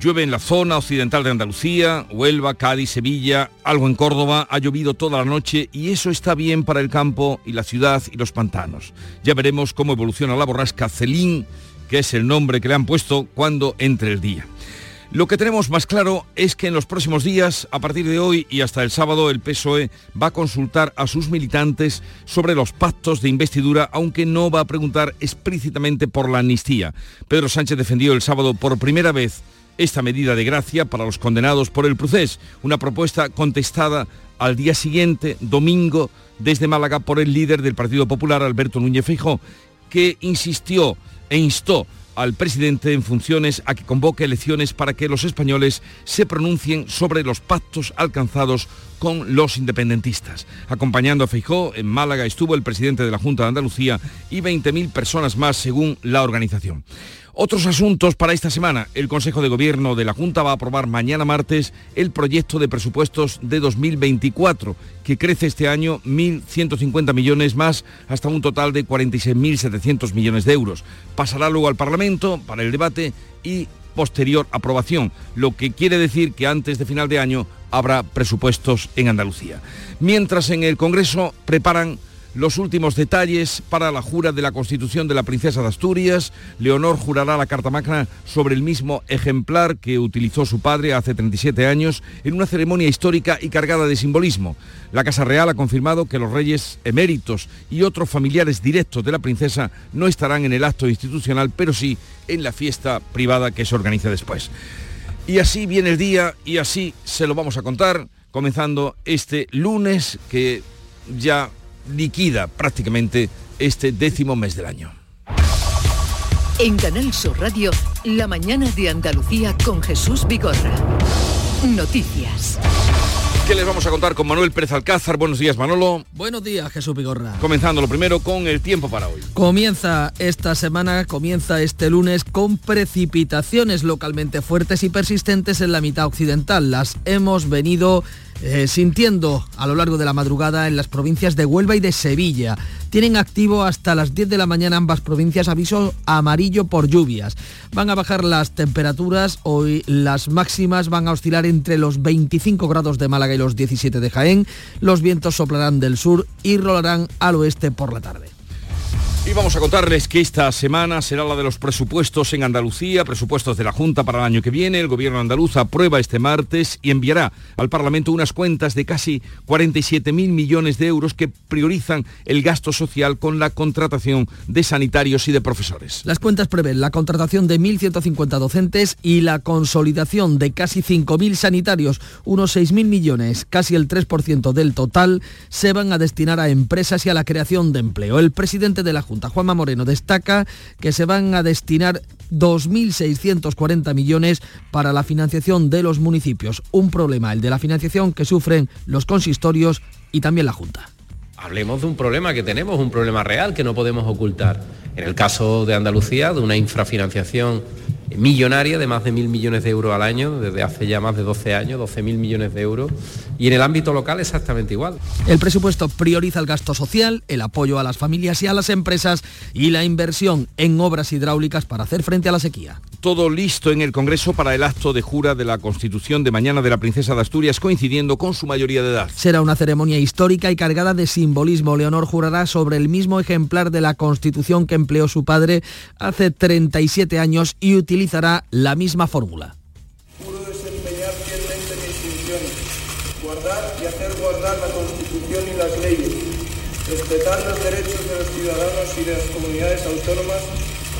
Llueve en la zona occidental de Andalucía, Huelva, Cádiz, Sevilla, algo en Córdoba, ha llovido toda la noche y eso está bien para el campo y la ciudad y los pantanos. Ya veremos cómo evoluciona la borrasca Celín, que es el nombre que le han puesto cuando entre el día. Lo que tenemos más claro es que en los próximos días, a partir de hoy y hasta el sábado, el PSOE va a consultar a sus militantes sobre los pactos de investidura, aunque no va a preguntar explícitamente por la amnistía. Pedro Sánchez defendió el sábado por primera vez esta medida de gracia para los condenados por el procés, una propuesta contestada al día siguiente, domingo, desde Málaga por el líder del Partido Popular, Alberto Núñez Feijóo, que insistió e instó al presidente en funciones a que convoque elecciones para que los españoles se pronuncien sobre los pactos alcanzados con los independentistas. Acompañando a Feijó, en Málaga estuvo el presidente de la Junta de Andalucía y 20.000 personas más según la organización. Otros asuntos para esta semana. El Consejo de Gobierno de la Junta va a aprobar mañana martes el proyecto de presupuestos de 2024, que crece este año 1.150 millones más hasta un total de 46.700 millones de euros. Pasará luego al Parlamento para el debate y posterior aprobación, lo que quiere decir que antes de final de año habrá presupuestos en Andalucía. Mientras en el Congreso preparan los últimos detalles para la jura de la Constitución de la Princesa de Asturias. Leonor jurará la Carta Magna sobre el mismo ejemplar que utilizó su padre hace 37 años en una ceremonia histórica y cargada de simbolismo. La Casa Real ha confirmado que los reyes eméritos y otros familiares directos de la princesa no estarán en el acto institucional, pero sí en la fiesta privada que se organiza después. Y así viene el día y así se lo vamos a contar, comenzando este lunes que ya liquida prácticamente este décimo mes del año. En Canal Sur Radio, la mañana de Andalucía con Jesús Vigorra. Noticias. ¿Qué les vamos a contar con Manuel Pérez Alcázar? Buenos días, Manolo. Buenos días, Jesús Vigorra. Comenzando lo primero con el tiempo para hoy. Comienza esta semana, comienza este lunes con precipitaciones localmente fuertes y persistentes en la mitad occidental. Las hemos venido eh, sintiendo a lo largo de la madrugada en las provincias de Huelva y de Sevilla. Tienen activo hasta las 10 de la mañana ambas provincias aviso amarillo por lluvias. Van a bajar las temperaturas, hoy las máximas van a oscilar entre los 25 grados de Málaga y los 17 de Jaén. Los vientos soplarán del sur y rolarán al oeste por la tarde. Y vamos a contarles que esta semana será la de los presupuestos en Andalucía, presupuestos de la Junta para el año que viene. El gobierno andaluz aprueba este martes y enviará al Parlamento unas cuentas de casi 47.000 millones de euros que priorizan el gasto social con la contratación de sanitarios y de profesores. Las cuentas prevén la contratación de 1.150 docentes y la consolidación de casi 5.000 sanitarios, unos 6.000 millones, casi el 3% del total, se van a destinar a empresas y a la creación de empleo. El presidente de la Junta Juanma Moreno destaca que se van a destinar 2.640 millones para la financiación de los municipios. Un problema, el de la financiación que sufren los consistorios y también la Junta. Hablemos de un problema que tenemos, un problema real que no podemos ocultar. En el caso de Andalucía, de una infrafinanciación millonaria de más de mil millones de euros al año, desde hace ya más de 12 años, 12 mil millones de euros, y en el ámbito local exactamente igual. El presupuesto prioriza el gasto social, el apoyo a las familias y a las empresas y la inversión en obras hidráulicas para hacer frente a la sequía. Todo listo en el Congreso para el acto de jura de la Constitución de mañana de la Princesa de Asturias, coincidiendo con su mayoría de edad. Será una ceremonia histórica y cargada de simbolismo. Leonor jurará sobre el mismo ejemplar de la Constitución que empleó su padre hace 37 años y utilizará la misma fórmula. Juro desempeñar fielmente mis funciones, guardar y hacer guardar la Constitución y las leyes, respetar los derechos de los ciudadanos y de las comunidades autónomas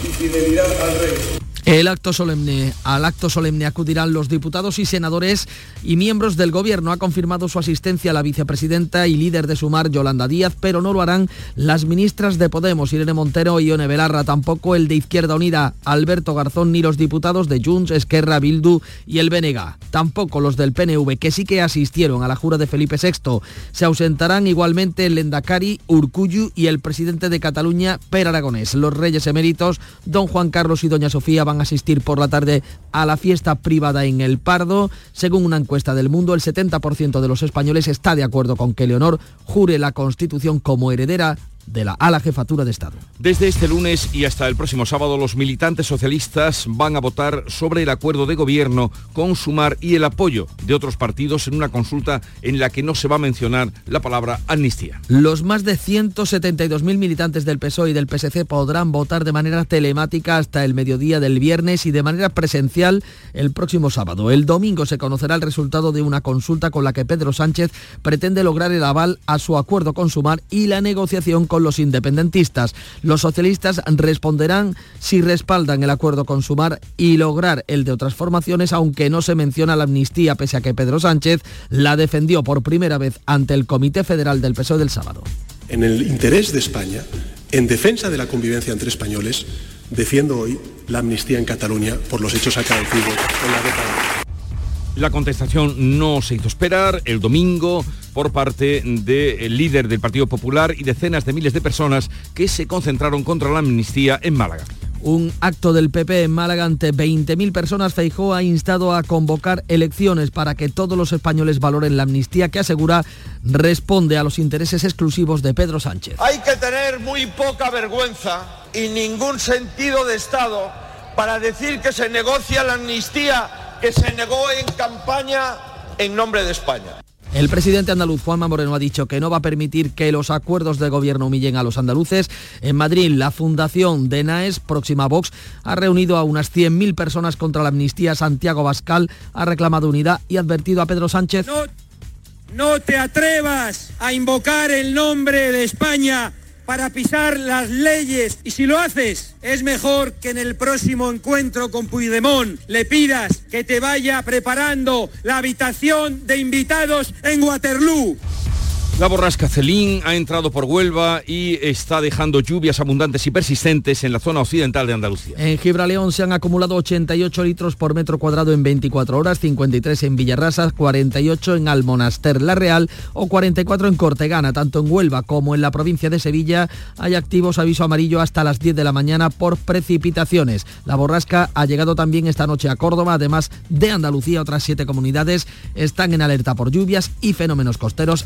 y fidelidad al rey. El acto solemne, al acto solemne acudirán los diputados y senadores y miembros del gobierno. Ha confirmado su asistencia la vicepresidenta y líder de Sumar, Yolanda Díaz, pero no lo harán las ministras de Podemos, Irene Montero y Ione Belarra, tampoco el de Izquierda Unida, Alberto Garzón, ni los diputados de Junts, Esquerra, Bildu y el BNG. Tampoco los del PNV, que sí que asistieron a la jura de Felipe VI. Se ausentarán igualmente el Lendakari, Urcuyu y el presidente de Cataluña, Per Aragonés. Los reyes eméritos, don Juan Carlos y doña Sofía van asistir por la tarde a la fiesta privada en El Pardo. Según una encuesta del mundo, el 70% de los españoles está de acuerdo con que Leonor jure la Constitución como heredera de la, a la jefatura de Estado. Desde este lunes y hasta el próximo sábado, los militantes socialistas van a votar sobre el acuerdo de gobierno con Sumar y el apoyo de otros partidos en una consulta en la que no se va a mencionar la palabra amnistía. Los más de 172.000 militantes del PSOE y del PSC podrán votar de manera telemática hasta el mediodía del viernes y de manera presencial el próximo sábado. El domingo se conocerá el resultado de una consulta con la que Pedro Sánchez pretende lograr el aval a su acuerdo con Sumar y la negociación con con los independentistas. Los socialistas responderán si respaldan el acuerdo con Sumar y lograr el de otras formaciones, aunque no se menciona la amnistía, pese a que Pedro Sánchez la defendió por primera vez ante el Comité Federal del PSOE del sábado. En el interés de España, en defensa de la convivencia entre españoles, defiendo hoy la amnistía en Cataluña por los hechos acaecidos en la década. La contestación no se hizo esperar. El domingo por parte del líder del Partido Popular y decenas de miles de personas que se concentraron contra la amnistía en Málaga. Un acto del PP en Málaga ante 20.000 personas, Feijó ha instado a convocar elecciones para que todos los españoles valoren la amnistía que asegura responde a los intereses exclusivos de Pedro Sánchez. Hay que tener muy poca vergüenza y ningún sentido de Estado para decir que se negocia la amnistía que se negó en campaña en nombre de España. El presidente andaluz Juanma Moreno ha dicho que no va a permitir que los acuerdos de gobierno humillen a los andaluces. En Madrid, la fundación de NAES, próxima Vox, ha reunido a unas 100.000 personas contra la amnistía. Santiago Bascal ha reclamado unidad y ha advertido a Pedro Sánchez. No, no te atrevas a invocar el nombre de España para pisar las leyes. Y si lo haces, es mejor que en el próximo encuentro con Puigdemont le pidas que te vaya preparando la habitación de invitados en Waterloo. La borrasca Celín ha entrado por Huelva y está dejando lluvias abundantes y persistentes en la zona occidental de Andalucía. En Gibraleón se han acumulado 88 litros por metro cuadrado en 24 horas, 53 en Villarrasas, 48 en Almonaster La Real o 44 en Cortegana. Tanto en Huelva como en la provincia de Sevilla hay activos aviso amarillo hasta las 10 de la mañana por precipitaciones. La borrasca ha llegado también esta noche a Córdoba, además de Andalucía. Otras siete comunidades están en alerta por lluvias y fenómenos costeros,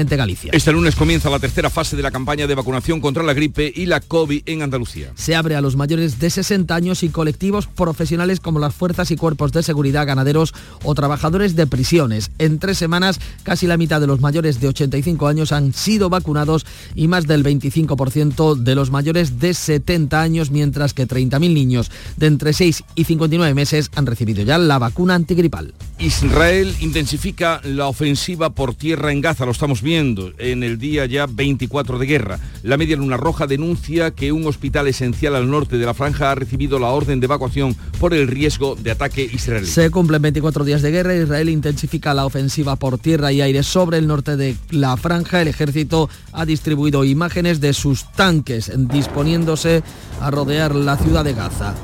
especialmente Galicia. Este lunes comienza la tercera fase de la campaña de vacunación contra la gripe y la COVID en Andalucía. Se abre a los mayores de 60 años y colectivos profesionales como las fuerzas y cuerpos de seguridad, ganaderos o trabajadores de prisiones. En tres semanas, casi la mitad de los mayores de 85 años han sido vacunados y más del 25% de los mayores de 70 años, mientras que 30.000 niños de entre 6 y 59 meses han recibido ya la vacuna antigripal. Israel intensifica la ofensiva por tierra en Gaza, lo estamos viendo en el día ya 24 de guerra. La Media Luna Roja denuncia que un hospital esencial al norte de la franja ha recibido la orden de evacuación por el riesgo de ataque israelí. Se cumplen 24 días de guerra, Israel intensifica la ofensiva por tierra y aire sobre el norte de la franja. El ejército ha distribuido imágenes de sus tanques disponiéndose a rodear la ciudad de Gaza.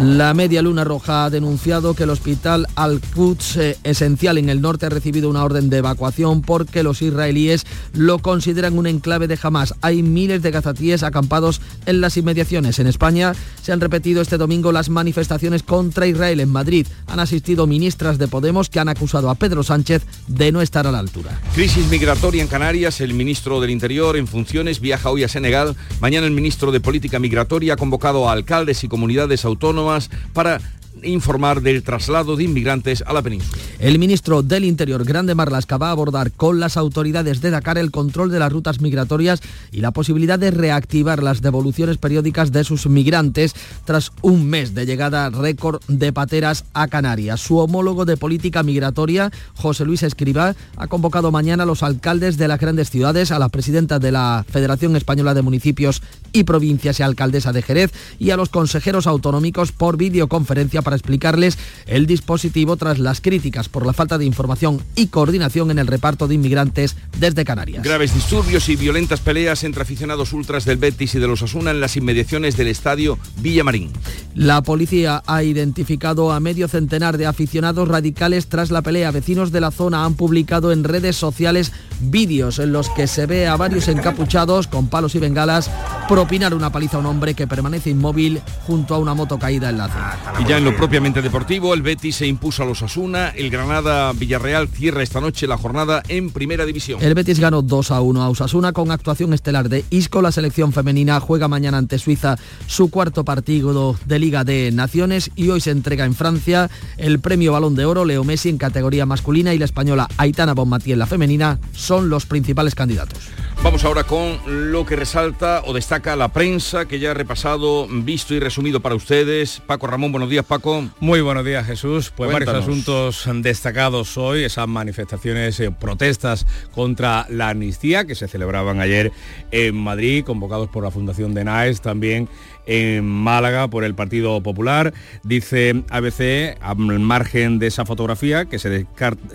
La Media Luna Roja ha denunciado que el hospital Al-Quds, eh, esencial en el norte, ha recibido una orden de evacuación porque los israelíes lo consideran un enclave de Hamas. Hay miles de gazatíes acampados en las inmediaciones. En España se han repetido este domingo las manifestaciones contra Israel en Madrid. Han asistido ministras de Podemos que han acusado a Pedro Sánchez de no estar a la altura. Crisis migratoria en Canarias. El ministro del Interior en funciones viaja hoy a Senegal. Mañana el ministro de Política Migratoria ha convocado a alcaldes y comunidades autónomas para informar del traslado de inmigrantes a la península. El ministro del Interior, Grande Marlasca, va a abordar con las autoridades de Dakar el control de las rutas migratorias y la posibilidad de reactivar las devoluciones periódicas de sus migrantes tras un mes de llegada récord de pateras a Canarias. Su homólogo de política migratoria, José Luis Escribá, ha convocado mañana a los alcaldes de las grandes ciudades, a la presidenta de la Federación Española de Municipios y Provincias y alcaldesa de Jerez y a los consejeros autonómicos por videoconferencia para explicarles el dispositivo tras las críticas por la falta de información y coordinación en el reparto de inmigrantes desde Canarias. Graves disturbios y violentas peleas entre aficionados ultras del Betis y de los Asuna en las inmediaciones del estadio Villamarín. La policía ha identificado a medio centenar de aficionados radicales tras la pelea. Vecinos de la zona han publicado en redes sociales vídeos en los que se ve a varios encapuchados con palos y bengalas propinar una paliza a un hombre que permanece inmóvil junto a una moto caída en la zona. Y ya en lo propiamente deportivo, el Betis se impuso a los Asuna, el Granada Villarreal cierra esta noche la jornada en Primera División. El Betis ganó 2 a 1 a Osasuna con actuación estelar de Isco. La selección femenina juega mañana ante Suiza su cuarto partido de Liga de Naciones y hoy se entrega en Francia el premio Balón de Oro Leo Messi en categoría masculina y la española Aitana Bonmatí en la femenina son los principales candidatos. Vamos ahora con lo que resalta o destaca la prensa que ya ha repasado, visto y resumido para ustedes. Paco Ramón, buenos días Paco. Muy buenos días Jesús. Pues Cuéntanos. varios asuntos destacados hoy, esas manifestaciones, eh, protestas contra la amnistía que se celebraban ayer en Madrid, convocados por la Fundación de NAES, también en Málaga por el Partido Popular. Dice ABC, al margen de esa fotografía, que se,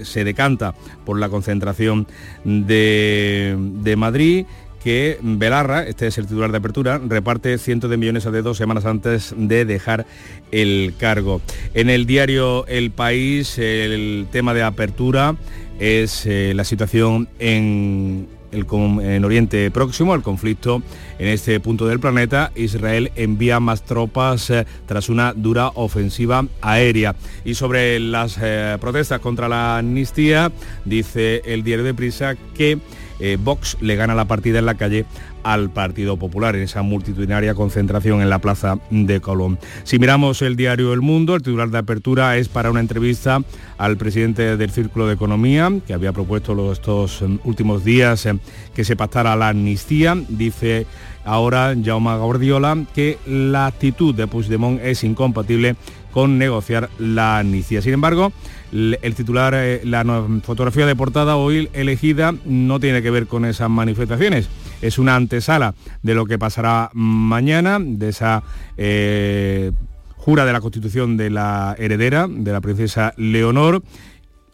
se decanta por la concentración de, de Madrid, que Belarra, este es el titular de apertura, reparte cientos de millones a dedos semanas antes de dejar el cargo. En el diario El País, el tema de apertura es eh, la situación en, el, en Oriente Próximo, el conflicto en este punto del planeta. Israel envía más tropas eh, tras una dura ofensiva aérea. Y sobre las eh, protestas contra la amnistía, dice el diario de Prisa que eh, Vox le gana la partida en la calle al Partido Popular en esa multitudinaria concentración en la plaza de Colón. Si miramos el diario El Mundo, el titular de apertura es para una entrevista al presidente del Círculo de Economía, que había propuesto los, estos eh, últimos días eh, que se pactara la amnistía. Dice ahora Jaume Gordiola que la actitud de Puigdemont es incompatible con negociar la amnistía. Sin embargo, el titular, eh, la fotografía de portada hoy elegida no tiene que ver con esas manifestaciones. Es una antesala de lo que pasará mañana, de esa eh, jura de la Constitución de la heredera, de la princesa Leonor.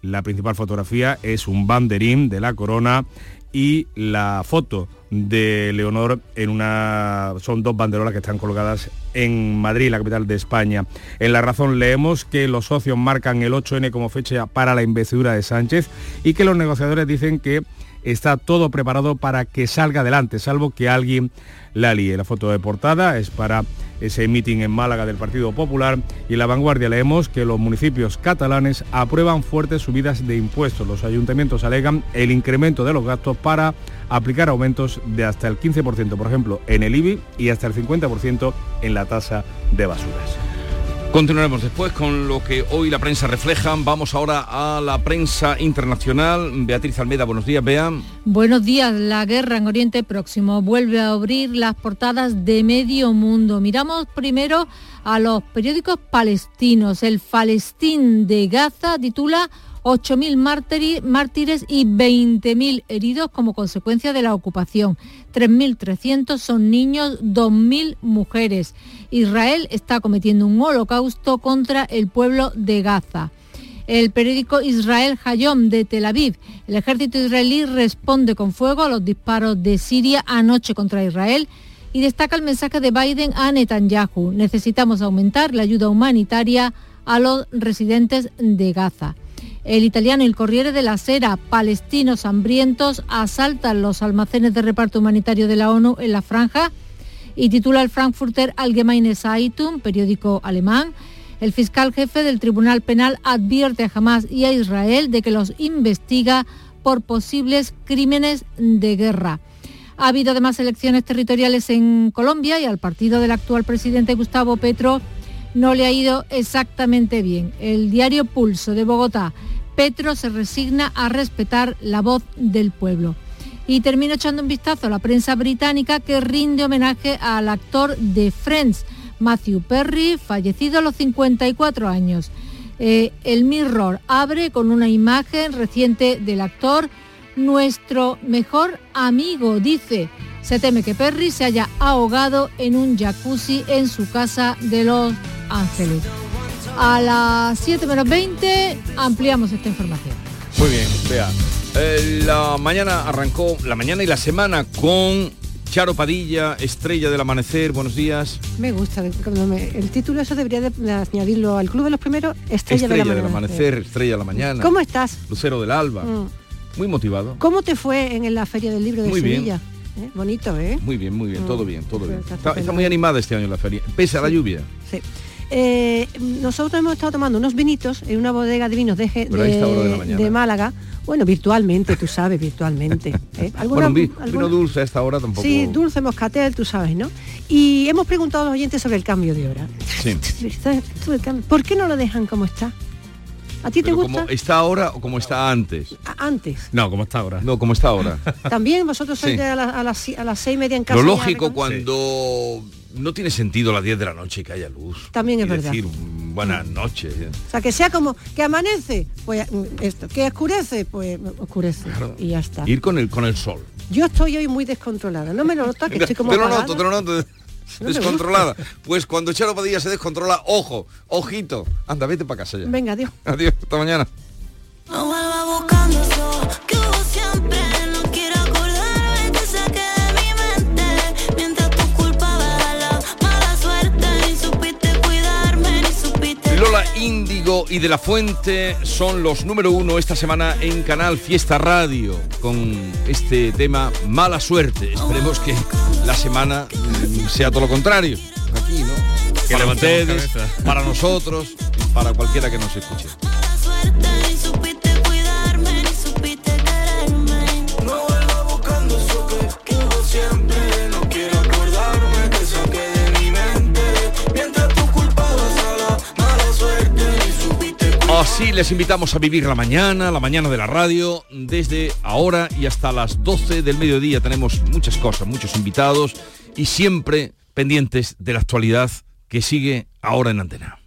La principal fotografía es un banderín de la corona y la foto de Leonor en una son dos banderolas que están colgadas en Madrid, la capital de España. En La Razón leemos que los socios marcan el 8N como fecha para la investidura de Sánchez y que los negociadores dicen que está todo preparado para que salga adelante, salvo que alguien la líe. La foto de portada es para ese meeting en Málaga del Partido Popular y en la vanguardia leemos que los municipios catalanes aprueban fuertes subidas de impuestos. Los ayuntamientos alegan el incremento de los gastos para aplicar aumentos de hasta el 15%, por ejemplo, en el IBI y hasta el 50% en la tasa de basuras. Continuaremos después con lo que hoy la prensa refleja. Vamos ahora a la prensa internacional. Beatriz Almeda, buenos días, Bea. Buenos días. La guerra en Oriente Próximo vuelve a abrir las portadas de medio mundo. Miramos primero a los periódicos palestinos. El Palestín de Gaza titula 8.000 mártiri- mártires y 20.000 heridos como consecuencia de la ocupación. 3.300 son niños, 2.000 mujeres. Israel está cometiendo un holocausto contra el pueblo de Gaza. El periódico Israel Hayom de Tel Aviv. El ejército israelí responde con fuego a los disparos de Siria anoche contra Israel y destaca el mensaje de Biden a Netanyahu. Necesitamos aumentar la ayuda humanitaria a los residentes de Gaza. El italiano El Corriere de la Sera, palestinos hambrientos asaltan los almacenes de reparto humanitario de la ONU en la franja y titula el Frankfurter Allgemeine Zeitung, periódico alemán. El fiscal jefe del Tribunal Penal advierte a Hamas y a Israel de que los investiga por posibles crímenes de guerra. Ha habido además elecciones territoriales en Colombia y al partido del actual presidente Gustavo Petro no le ha ido exactamente bien. El diario Pulso de Bogotá, Petro se resigna a respetar la voz del pueblo. Y termino echando un vistazo a la prensa británica que rinde homenaje al actor de Friends, Matthew Perry, fallecido a los 54 años. Eh, el Mirror abre con una imagen reciente del actor, nuestro mejor amigo, dice. Se teme que Perry se haya ahogado en un jacuzzi en su casa de Los Ángeles. A las 7 menos 20 ampliamos esta información. Muy bien, vea. Eh, la mañana arrancó, la mañana y la semana con Charo Padilla, Estrella del Amanecer, buenos días. Me gusta, el título eso debería de, añadirlo al Club de los Primeros, Estrella, del, amanecer. Estrella de la Mañana. ¿Cómo estás? Lucero del Alba. Mm. Muy motivado. ¿Cómo te fue en la Feria del Libro de Sevilla? ¿Eh? Bonito, ¿eh? Muy bien, muy bien, todo mm. bien, todo bien. Está, muy animada este año la feria, pese a la lluvia. Sí. Eh, nosotros hemos estado tomando unos vinitos en una bodega de vinos de, de, Málaga. Bueno, virtualmente, tú sabes, virtualmente. ¿eh? bueno, vino dulce a esta hora tampoco. Sí, dulce, moscatel, tú sabes, ¿no? Y hemos preguntado a los oyentes sobre el cambio de hora. Sí. ¿Por qué no lo dejan como está? ¿A ti te gusta? Como ¿Está ahora o como está antes? antes. No, como está ahora. No, como está ahora. También vosotros sois a, las, seis y media en casa. Lo lógico cuando no tiene sentido a las 10 de la noche que haya luz. También es verdad. decir buenas noches. O sea, que sea como que amanece, pues mm, esto, que oscurece, pues oscurece. Y ya está. Ir con el con el sol. Yo estoy hoy muy descontrolada. No me lo notas que estoy como Te lo noto, te lo noto. descontrolada. Pues cuando Charo Padilla se descontrola, ojo, ojito. Anda, vete para casa ya. Venga, adiós. Adiós, hasta mañana. Y De La Fuente son los número uno esta semana en Canal Fiesta Radio con este tema Mala Suerte. Esperemos que la semana mm, sea todo lo contrario. Aquí, ¿no? Que para ustedes, para nosotros, para cualquiera que nos escuche. Así les invitamos a vivir la mañana, la mañana de la radio, desde ahora y hasta las 12 del mediodía. Tenemos muchas cosas, muchos invitados y siempre pendientes de la actualidad que sigue ahora en antena.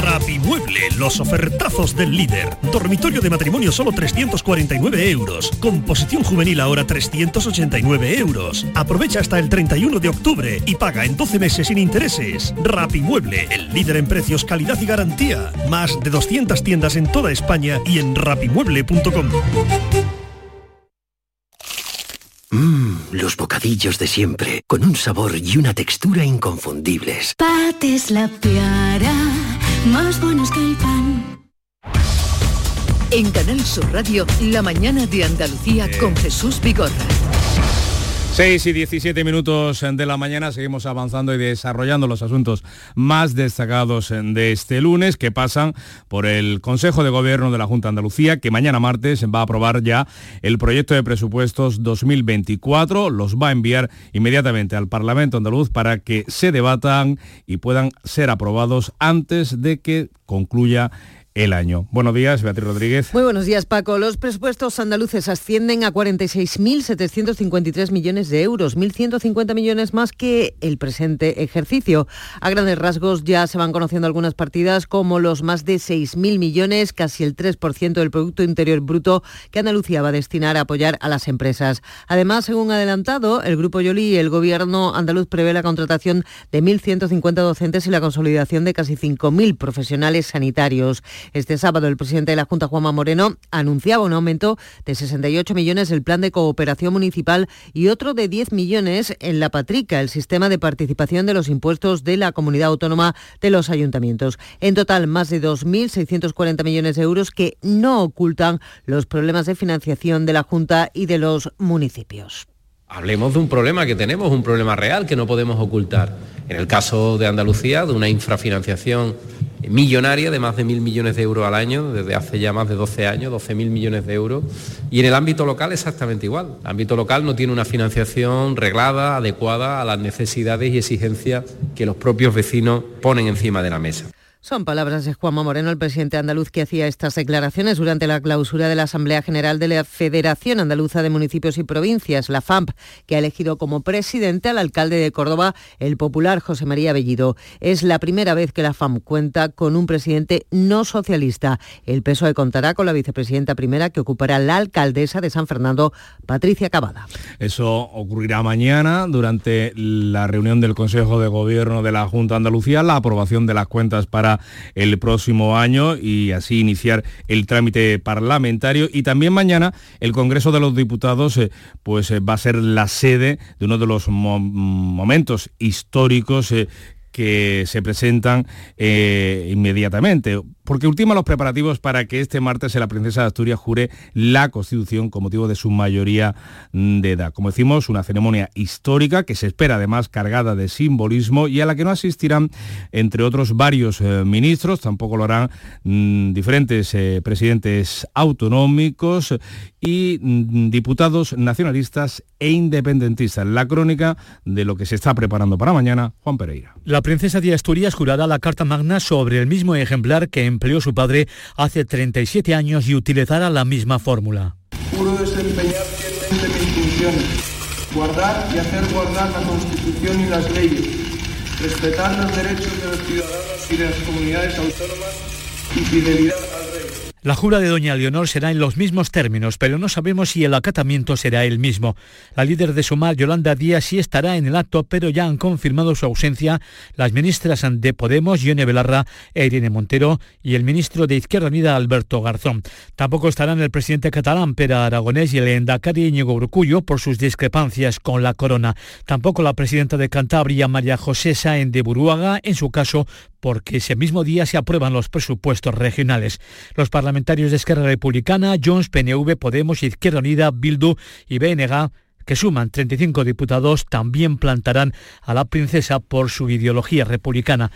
Rapimueble, los ofertazos del líder. Dormitorio de matrimonio solo 349 euros. Composición juvenil ahora 389 euros. Aprovecha hasta el 31 de octubre y paga en 12 meses sin intereses. Rapimueble, el líder en precios, calidad y garantía. Más de 200 tiendas en toda España y en rapimueble.com. Mmm, los bocadillos de siempre, con un sabor y una textura inconfundibles. Pates la piara, más buenos que el pan. En Canal Sur Radio, la mañana de Andalucía con Jesús Vigorra. 6 y 17 minutos de la mañana seguimos avanzando y desarrollando los asuntos más destacados de este lunes que pasan por el Consejo de Gobierno de la Junta de Andalucía que mañana martes va a aprobar ya el proyecto de presupuestos 2024. Los va a enviar inmediatamente al Parlamento andaluz para que se debatan y puedan ser aprobados antes de que concluya el año. Buenos días, Beatriz Rodríguez. Muy buenos días, Paco. Los presupuestos andaluces ascienden a 46.753 millones de euros, 1.150 millones más que el presente ejercicio. A grandes rasgos ya se van conociendo algunas partidas como los más de 6.000 millones, casi el 3% del Producto Interior Bruto que Andalucía va a destinar a apoyar a las empresas. Además, según adelantado, el Grupo Yoli y el Gobierno andaluz prevé la contratación de 1.150 docentes y la consolidación de casi 5.000 profesionales sanitarios. Este sábado el presidente de la Junta, Juanma Moreno, anunciaba un aumento de 68 millones el plan de cooperación municipal y otro de 10 millones en la Patrica, el sistema de participación de los impuestos de la comunidad autónoma de los ayuntamientos. En total, más de 2.640 millones de euros que no ocultan los problemas de financiación de la Junta y de los municipios. Hablemos de un problema que tenemos, un problema real que no podemos ocultar. En el caso de Andalucía, de una infrafinanciación millonaria de más de mil millones de euros al año, desde hace ya más de 12 años, 12 mil millones de euros. Y en el ámbito local exactamente igual. El ámbito local no tiene una financiación reglada, adecuada a las necesidades y exigencias que los propios vecinos ponen encima de la mesa. Son palabras de Juanma Moreno, el presidente andaluz, que hacía estas declaraciones durante la clausura de la Asamblea General de la Federación Andaluza de Municipios y Provincias, la FAMP, que ha elegido como presidente al alcalde de Córdoba, el popular José María Bellido. Es la primera vez que la FAMP cuenta con un presidente no socialista. El PSOE contará con la vicepresidenta primera que ocupará la alcaldesa de San Fernando, Patricia Cavada. Eso ocurrirá mañana durante la reunión del Consejo de Gobierno de la Junta Andalucía, la aprobación de las cuentas para el próximo año y así iniciar el trámite parlamentario. Y también mañana el Congreso de los Diputados eh, pues, eh, va a ser la sede de uno de los momentos históricos eh, que se presentan inmediatamente porque ultima los preparativos para que este martes la princesa de Asturias jure la Constitución con motivo de su mayoría de edad. Como decimos, una ceremonia histórica que se espera además cargada de simbolismo y a la que no asistirán, entre otros, varios eh, ministros, tampoco lo harán mm, diferentes eh, presidentes autonómicos y mm, diputados nacionalistas e independentistas. La crónica de lo que se está preparando para mañana, Juan Pereira. La princesa de Asturias jurará la Carta Magna sobre el mismo ejemplar que empleó su padre hace 37 años y utilizará la misma fórmula. La jura de doña Leonor será en los mismos términos, pero no sabemos si el acatamiento será el mismo. La líder de Sumar, Yolanda Díaz, sí estará en el acto, pero ya han confirmado su ausencia las ministras de Podemos, Yone Belarra e Irene Montero, y el ministro de Izquierda Unida, Alberto Garzón. Tampoco estarán el presidente catalán, Pera Aragonés, y el endacari Íñigo Brucullo, por sus discrepancias con la corona. Tampoco la presidenta de Cantabria, María José Sáenz de Buruaga, en su caso, porque ese mismo día se aprueban los presupuestos regionales. Los de Esquerra Republicana, Jones, PNV, Podemos, Izquierda Unida, Bildu y BNG que suman 35 diputados, también plantarán a la princesa por su ideología republicana.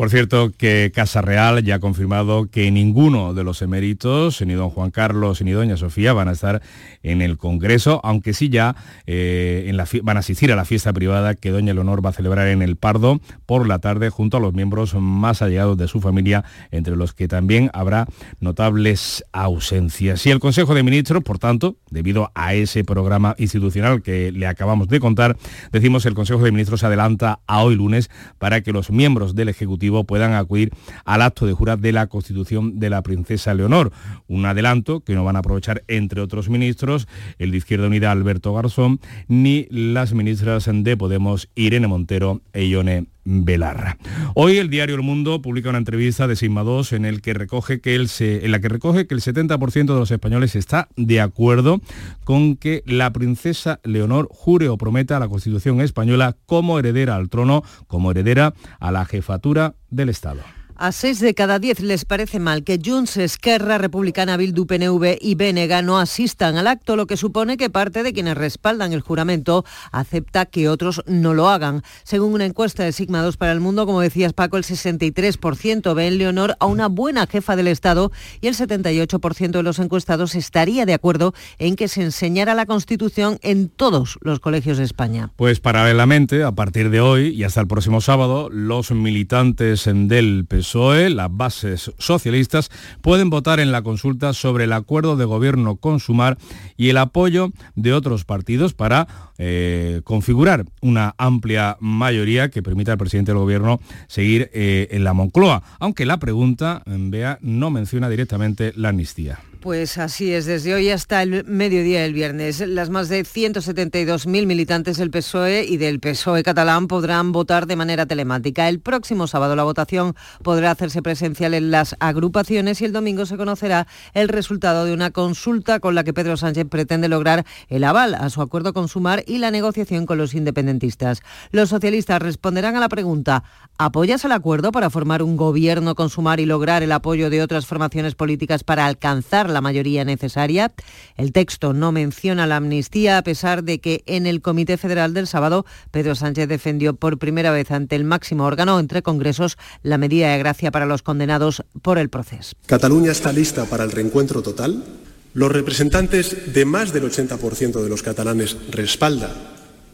Por cierto, que Casa Real ya ha confirmado que ninguno de los eméritos, ni don Juan Carlos ni doña Sofía, van a estar en el Congreso, aunque sí ya eh, van a asistir a la fiesta privada que doña Leonor va a celebrar en el Pardo por la tarde junto a los miembros más allegados de su familia, entre los que también habrá notables ausencias. Y el Consejo de Ministros, por tanto, debido a ese programa institucional que le acabamos de contar, decimos el Consejo de Ministros adelanta a hoy lunes para que los miembros del Ejecutivo puedan acudir al acto de jurar de la Constitución de la Princesa Leonor. Un adelanto que no van a aprovechar, entre otros ministros, el de Izquierda Unida Alberto Garzón, ni las ministras de Podemos Irene Montero e Ione Belarra. Hoy el diario El Mundo publica una entrevista de Sigma 2 en, el que recoge que en la que recoge que el 70% de los españoles está de acuerdo con que la princesa Leonor jure o prometa a la Constitución española como heredera al trono, como heredera a la jefatura del Estado. A seis de cada diez les parece mal que Junts, Esquerra, Republicana, Bildu, PNV y Benega no asistan al acto, lo que supone que parte de quienes respaldan el juramento acepta que otros no lo hagan. Según una encuesta de Sigma 2 para el Mundo, como decías Paco, el 63% ve en Leonor a una buena jefa del Estado y el 78% de los encuestados estaría de acuerdo en que se enseñara la Constitución en todos los colegios de España. Pues paralelamente, a partir de hoy y hasta el próximo sábado, los militantes del PSOE PSOE, las bases socialistas, pueden votar en la consulta sobre el acuerdo de gobierno con Sumar y el apoyo de otros partidos para eh, configurar una amplia mayoría que permita al presidente del gobierno seguir eh, en la Moncloa, aunque la pregunta, vea, no menciona directamente la amnistía. Pues así es, desde hoy hasta el mediodía del viernes. Las más de 172.000 militantes del PSOE y del PSOE catalán podrán votar de manera telemática. El próximo sábado la votación podrá hacerse presencial en las agrupaciones y el domingo se conocerá el resultado de una consulta con la que Pedro Sánchez pretende lograr el aval a su acuerdo con Sumar y la negociación con los independentistas. Los socialistas responderán a la pregunta ¿apoyas el acuerdo para formar un gobierno con Sumar y lograr el apoyo de otras formaciones políticas para alcanzar la mayoría necesaria? El texto no menciona la amnistía a pesar de que en el Comité Federal del sábado Pedro Sánchez defendió por primera vez ante el máximo órgano entre congresos la medida de gracia para los condenados por el proceso. Cataluña está lista para el reencuentro total. Los representantes de más del 80% de los catalanes respaldan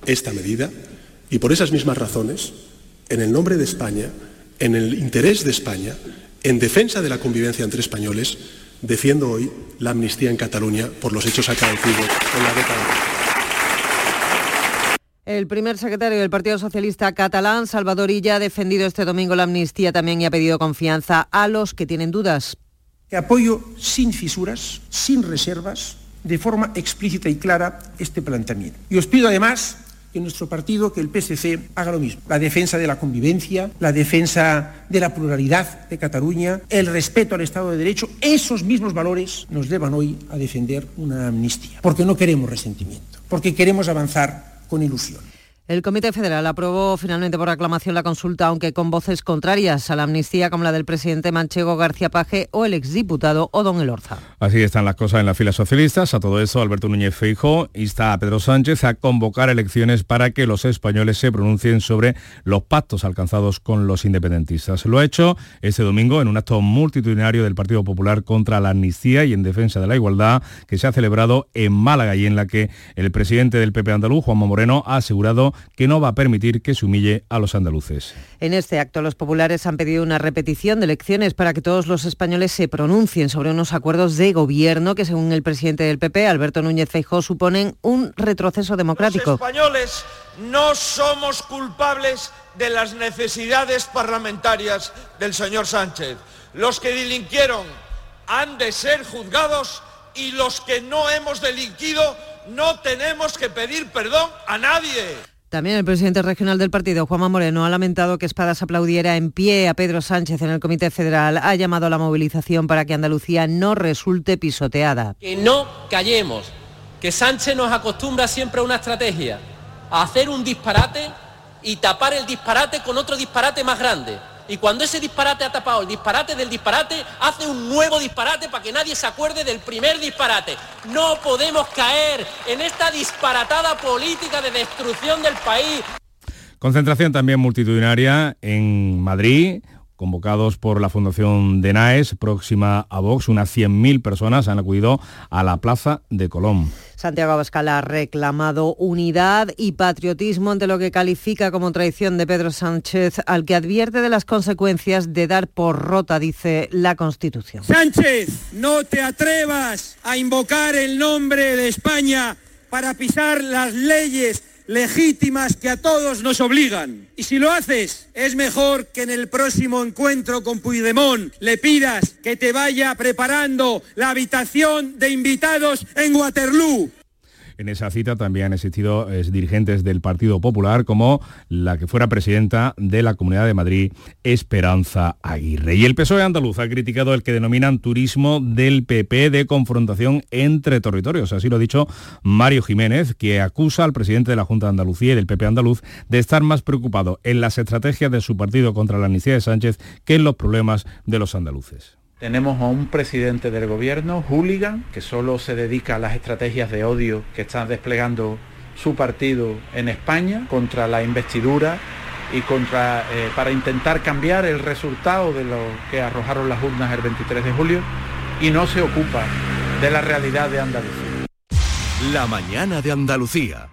esta medida y por esas mismas razones, en el nombre de España, en el interés de España, en defensa de la convivencia entre españoles, defiendo hoy la amnistía en Cataluña por los hechos acaecidos en la década. El primer secretario del Partido Socialista catalán, Salvador Illa, ha defendido este domingo la amnistía también y ha pedido confianza a los que tienen dudas. Que apoyo sin fisuras, sin reservas, de forma explícita y clara este planteamiento. Y os pido además que nuestro partido, que el PSC, haga lo mismo. La defensa de la convivencia, la defensa de la pluralidad de Cataluña, el respeto al Estado de Derecho, esos mismos valores nos llevan hoy a defender una amnistía. Porque no queremos resentimiento, porque queremos avanzar con ilusión. El Comité Federal aprobó finalmente por aclamación la consulta, aunque con voces contrarias a la amnistía como la del presidente Manchego García Paje o el exdiputado Odón Elorza. Así están las cosas en las filas socialistas. A todo eso, Alberto Núñez Feijo insta a Pedro Sánchez a convocar elecciones para que los españoles se pronuncien sobre los pactos alcanzados con los independentistas. Lo ha hecho este domingo en un acto multitudinario del Partido Popular contra la amnistía y en defensa de la igualdad que se ha celebrado en Málaga y en la que el presidente del PP andaluz, Juanma Moreno, ha asegurado que no va a permitir que se humille a los andaluces. En este acto, los populares han pedido una repetición de elecciones para que todos los españoles se pronuncien sobre unos acuerdos de gobierno que, según el presidente del PP, Alberto Núñez Feijóo, suponen un retroceso democrático. Los españoles no somos culpables de las necesidades parlamentarias del señor Sánchez. Los que delinquieron han de ser juzgados y los que no hemos delinquido no tenemos que pedir perdón a nadie. También el presidente regional del partido, Juanma Moreno, ha lamentado que Espadas aplaudiera en pie a Pedro Sánchez en el Comité Federal. Ha llamado a la movilización para que Andalucía no resulte pisoteada. Que no callemos, que Sánchez nos acostumbra siempre a una estrategia, a hacer un disparate y tapar el disparate con otro disparate más grande y cuando ese disparate ha tapado el disparate del disparate, hace un nuevo disparate para que nadie se acuerde del primer disparate. No podemos caer en esta disparatada política de destrucción del país. Concentración también multitudinaria en Madrid, convocados por la Fundación de NAES, próxima a Vox. Unas 100.000 personas han acudido a la Plaza de Colón. Santiago Abascal ha reclamado unidad y patriotismo ante lo que califica como traición de Pedro Sánchez, al que advierte de las consecuencias de dar por rota, dice la Constitución. Sánchez, no te atrevas a invocar el nombre de España para pisar las leyes legítimas que a todos nos obligan. Y si lo haces, es mejor que en el próximo encuentro con Puigdemont le pidas que te vaya preparando la habitación de invitados en Waterloo. En esa cita también han existido eh, dirigentes del Partido Popular, como la que fuera presidenta de la Comunidad de Madrid, Esperanza Aguirre. Y el PSOE andaluz ha criticado el que denominan turismo del PP de confrontación entre territorios. Así lo ha dicho Mario Jiménez, que acusa al presidente de la Junta de Andalucía y del PP andaluz de estar más preocupado en las estrategias de su partido contra la amnistía de Sánchez que en los problemas de los andaluces. Tenemos a un presidente del gobierno, hooligan, que solo se dedica a las estrategias de odio que está desplegando su partido en España contra la investidura y contra, eh, para intentar cambiar el resultado de lo que arrojaron las urnas el 23 de julio y no se ocupa de la realidad de Andalucía. La mañana de Andalucía.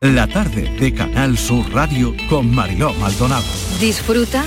La tarde de Canal Sur Radio con Mariló Maldonado. Disfruta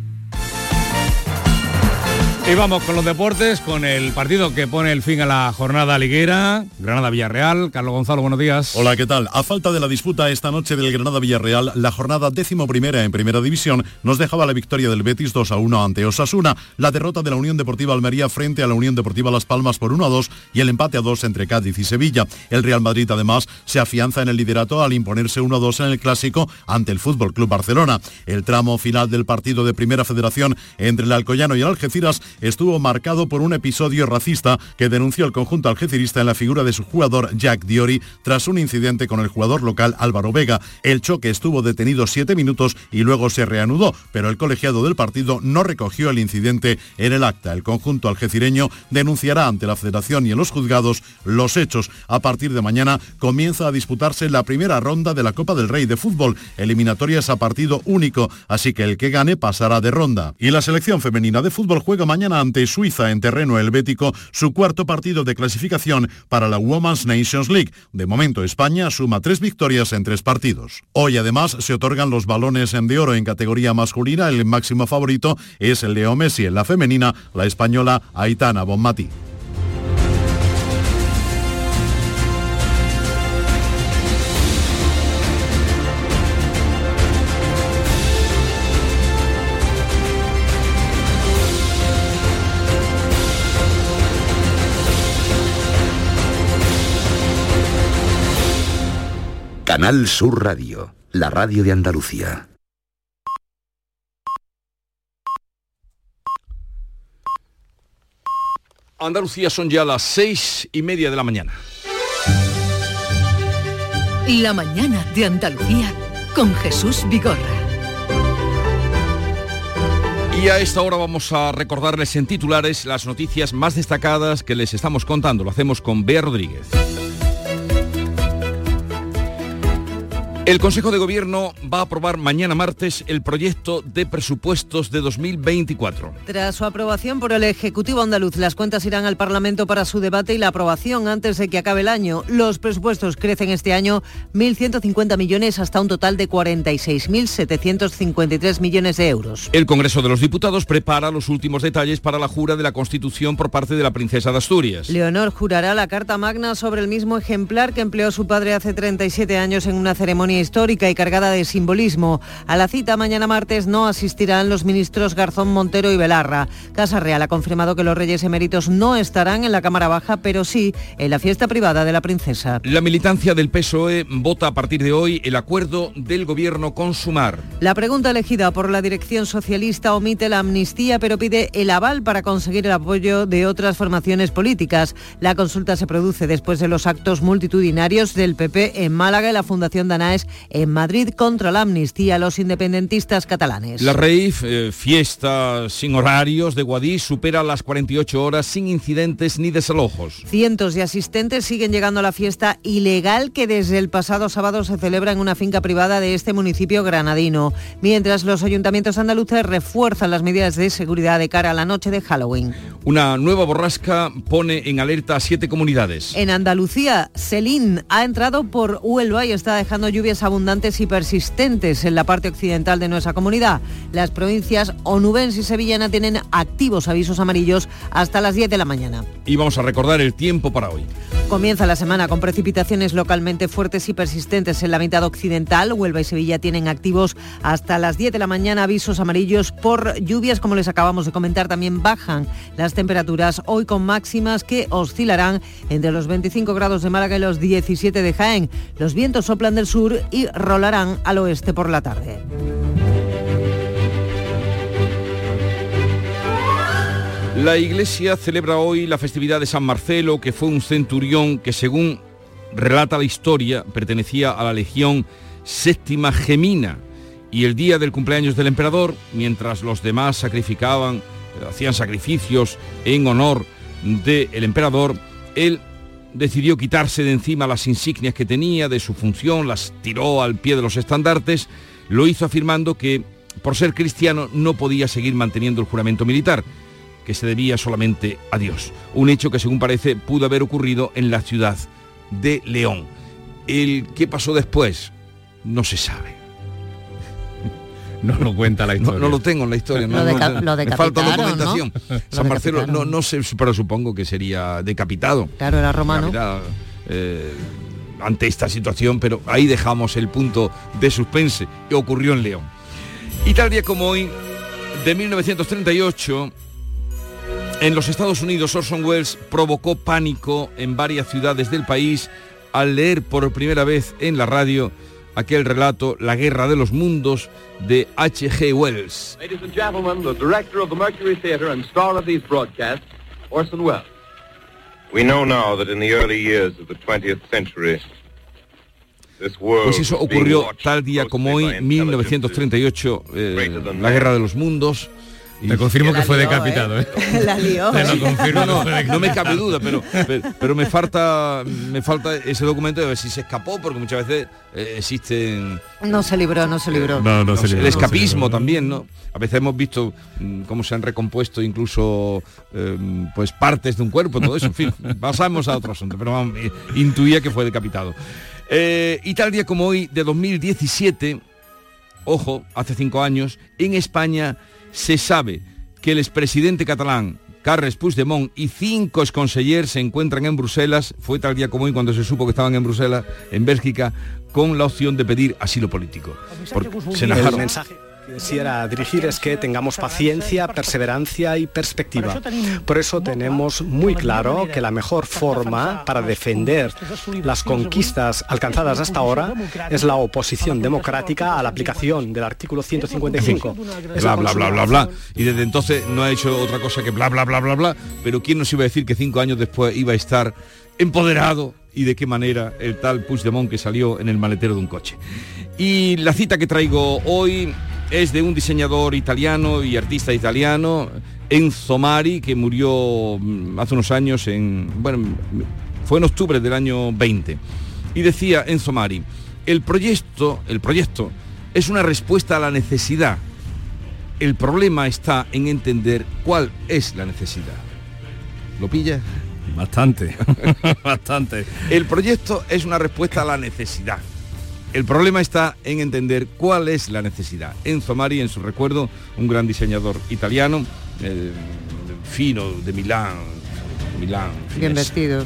Y vamos con los deportes, con el partido que pone el fin a la jornada liguera, Granada-Villarreal. Carlos Gonzalo, buenos días. Hola, ¿qué tal? A falta de la disputa esta noche del Granada-Villarreal, la jornada décimo primera en Primera División nos dejaba la victoria del Betis 2 a 1 ante Osasuna, la derrota de la Unión Deportiva Almería frente a la Unión Deportiva Las Palmas por 1 a 2 y el empate a 2 entre Cádiz y Sevilla. El Real Madrid además se afianza en el liderato al imponerse 1 a 2 en el Clásico ante el Fútbol Club Barcelona. El tramo final del partido de Primera Federación entre el Alcoyano y el Algeciras estuvo marcado por un episodio racista que denunció el conjunto algecirista en la figura de su jugador Jack Diori tras un incidente con el jugador local Álvaro Vega. El choque estuvo detenido siete minutos y luego se reanudó, pero el colegiado del partido no recogió el incidente en el acta. El conjunto algecireño denunciará ante la federación y en los juzgados los hechos. A partir de mañana comienza a disputarse la primera ronda de la Copa del Rey de Fútbol, eliminatorias a partido único, así que el que gane pasará de ronda. Y la selección femenina de fútbol juega mañana ante Suiza en terreno helvético su cuarto partido de clasificación para la Women's Nations League. De momento España suma tres victorias en tres partidos. Hoy además se otorgan los balones de oro en categoría masculina. El máximo favorito es el Leo Messi. En la femenina, la española Aitana Bonmati. Canal Sur Radio, la radio de Andalucía. Andalucía son ya las seis y media de la mañana. La mañana de Andalucía con Jesús Vigorra. Y a esta hora vamos a recordarles en titulares las noticias más destacadas que les estamos contando. Lo hacemos con Bea Rodríguez. El Consejo de Gobierno va a aprobar mañana martes el proyecto de presupuestos de 2024. Tras su aprobación por el Ejecutivo andaluz, las cuentas irán al Parlamento para su debate y la aprobación antes de que acabe el año. Los presupuestos crecen este año 1.150 millones hasta un total de 46.753 millones de euros. El Congreso de los Diputados prepara los últimos detalles para la jura de la Constitución por parte de la princesa de Asturias. Leonor jurará la Carta Magna sobre el mismo ejemplar que empleó su padre hace 37 años en una ceremonia histórica y cargada de simbolismo. A la cita mañana martes no asistirán los ministros Garzón Montero y Belarra. Casa Real ha confirmado que los reyes eméritos no estarán en la Cámara Baja, pero sí en la fiesta privada de la princesa. La militancia del PSOE vota a partir de hoy el acuerdo del gobierno con Sumar. La pregunta elegida por la dirección socialista omite la amnistía, pero pide el aval para conseguir el apoyo de otras formaciones políticas. La consulta se produce después de los actos multitudinarios del PP en Málaga y la Fundación Danaes en Madrid contra la amnistía a los independentistas catalanes. La REIF, eh, fiesta sin horarios de Guadix, supera las 48 horas sin incidentes ni desalojos. Cientos de asistentes siguen llegando a la fiesta ilegal que desde el pasado sábado se celebra en una finca privada de este municipio granadino, mientras los ayuntamientos andaluces refuerzan las medidas de seguridad de cara a la noche de Halloween. Una nueva borrasca pone en alerta a siete comunidades. En Andalucía, Selín ha entrado por Huelva y está dejando lluvias abundantes y persistentes en la parte occidental de nuestra comunidad. Las provincias Onubense y Sevillana tienen activos avisos amarillos hasta las 10 de la mañana. Y vamos a recordar el tiempo para hoy. Comienza la semana con precipitaciones localmente fuertes y persistentes en la mitad occidental. Huelva y Sevilla tienen activos hasta las 10 de la mañana avisos amarillos por lluvias, como les acabamos de comentar. También bajan las temperaturas hoy con máximas que oscilarán entre los 25 grados de Málaga y los 17 de Jaén. Los vientos soplan del sur y rolarán al oeste por la tarde. La iglesia celebra hoy la festividad de San Marcelo, que fue un centurión que según relata la historia pertenecía a la legión séptima gemina. Y el día del cumpleaños del emperador, mientras los demás sacrificaban, hacían sacrificios en honor del emperador, él decidió quitarse de encima las insignias que tenía de su función, las tiró al pie de los estandartes, lo hizo afirmando que por ser cristiano no podía seguir manteniendo el juramento militar, que se debía solamente a Dios. Un hecho que según parece pudo haber ocurrido en la ciudad de León. El qué pasó después no se sabe. No lo cuenta la historia. No, lo tengo en la historia. No, lo, me falta documentación. San Marcelo, no, no sé, pero supongo que sería decapitado. Claro, era romano. Eh, ante esta situación, pero ahí dejamos el punto de suspense que ocurrió en León. Y tal día como hoy, de 1938, en los Estados Unidos, Orson Welles provocó pánico en varias ciudades del país al leer por primera vez en la radio aquel relato La Guerra de los Mundos de H.G. Wells. Ladies and gentlemen, the director of the Mercury Theatre and star of these broadcasts, Orson Welles. We know now that in the early years of the 20th century pues eso ocurrió tal día como hoy, 1938, eh, la Guerra de los Mundos, te confirmo que fue decapitado, ¿eh? La lió. Te lo confirmo, no, no, me cabe duda, pero, pero, me falta me falta ese documento de ver si se escapó, porque muchas veces eh, existen... No se libró, no se libró. No, no, se libró, el escapismo también, ¿no? A veces hemos visto mm, cómo se han recompuesto incluso em, pues partes de un cuerpo, todo eso, en fin, pasamos a otro asunto, pero vamos, intuía que fue decapitado. Eh, y tal día como hoy, de 2017, ojo, hace cinco años, en España se sabe que el expresidente catalán Carles Puigdemont y cinco exconsellers se encuentran en Bruselas, fue tal día como hoy cuando se supo que estaban en Bruselas, en Bélgica, con la opción de pedir asilo político. se el mensaje quisiera dirigir es que tengamos paciencia, perseverancia y perspectiva. Por eso tenemos muy claro que la mejor forma para defender las conquistas alcanzadas hasta ahora es la oposición democrática a la aplicación del artículo 155. Bla, bla, bla, bla, bla. Y desde entonces no ha hecho otra cosa que bla, bla, bla, bla, bla. Pero ¿quién nos iba a decir que cinco años después iba a estar empoderado y de qué manera el tal Puigdemont que salió en el maletero de un coche. Y la cita que traigo hoy es de un diseñador italiano y artista italiano, Enzo Mari, que murió mm, hace unos años en, bueno, fue en octubre del año 20. Y decía Enzo Mari, el proyecto, el proyecto es una respuesta a la necesidad. El problema está en entender cuál es la necesidad. ¿Lo pilla? Bastante, bastante. El proyecto es una respuesta a la necesidad. El problema está en entender cuál es la necesidad. Enzo Mari, en su recuerdo, un gran diseñador italiano, fino de Milán, Milán. Bien vestido.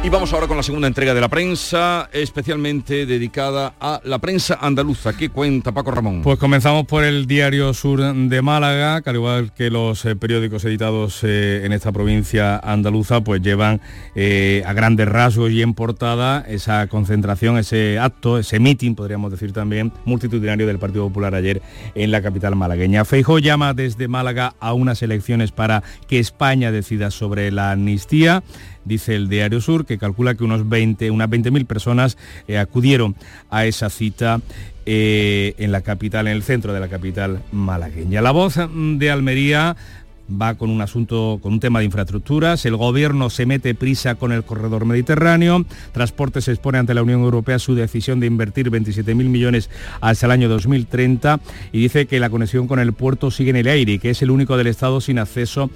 Y vamos ahora con la segunda entrega de la prensa, especialmente dedicada a la prensa andaluza. ¿Qué cuenta Paco Ramón? Pues comenzamos por el Diario Sur de Málaga, que al igual que los eh, periódicos editados eh, en esta provincia andaluza, pues llevan eh, a grandes rasgos y en portada esa concentración, ese acto, ese meeting, podríamos decir también, multitudinario del Partido Popular ayer en la capital malagueña. Feijó llama desde Málaga a unas elecciones para que España decida sobre la amnistía dice el Diario Sur, que calcula que unos 20, unas 20.000 personas eh, acudieron a esa cita eh, en la capital, en el centro de la capital malagueña. La voz de Almería va con un asunto, con un tema de infraestructuras. El gobierno se mete prisa con el corredor mediterráneo. Transporte se expone ante la Unión Europea su decisión de invertir 27.000 millones hasta el año 2030 y dice que la conexión con el puerto sigue en el aire y que es el único del Estado sin acceso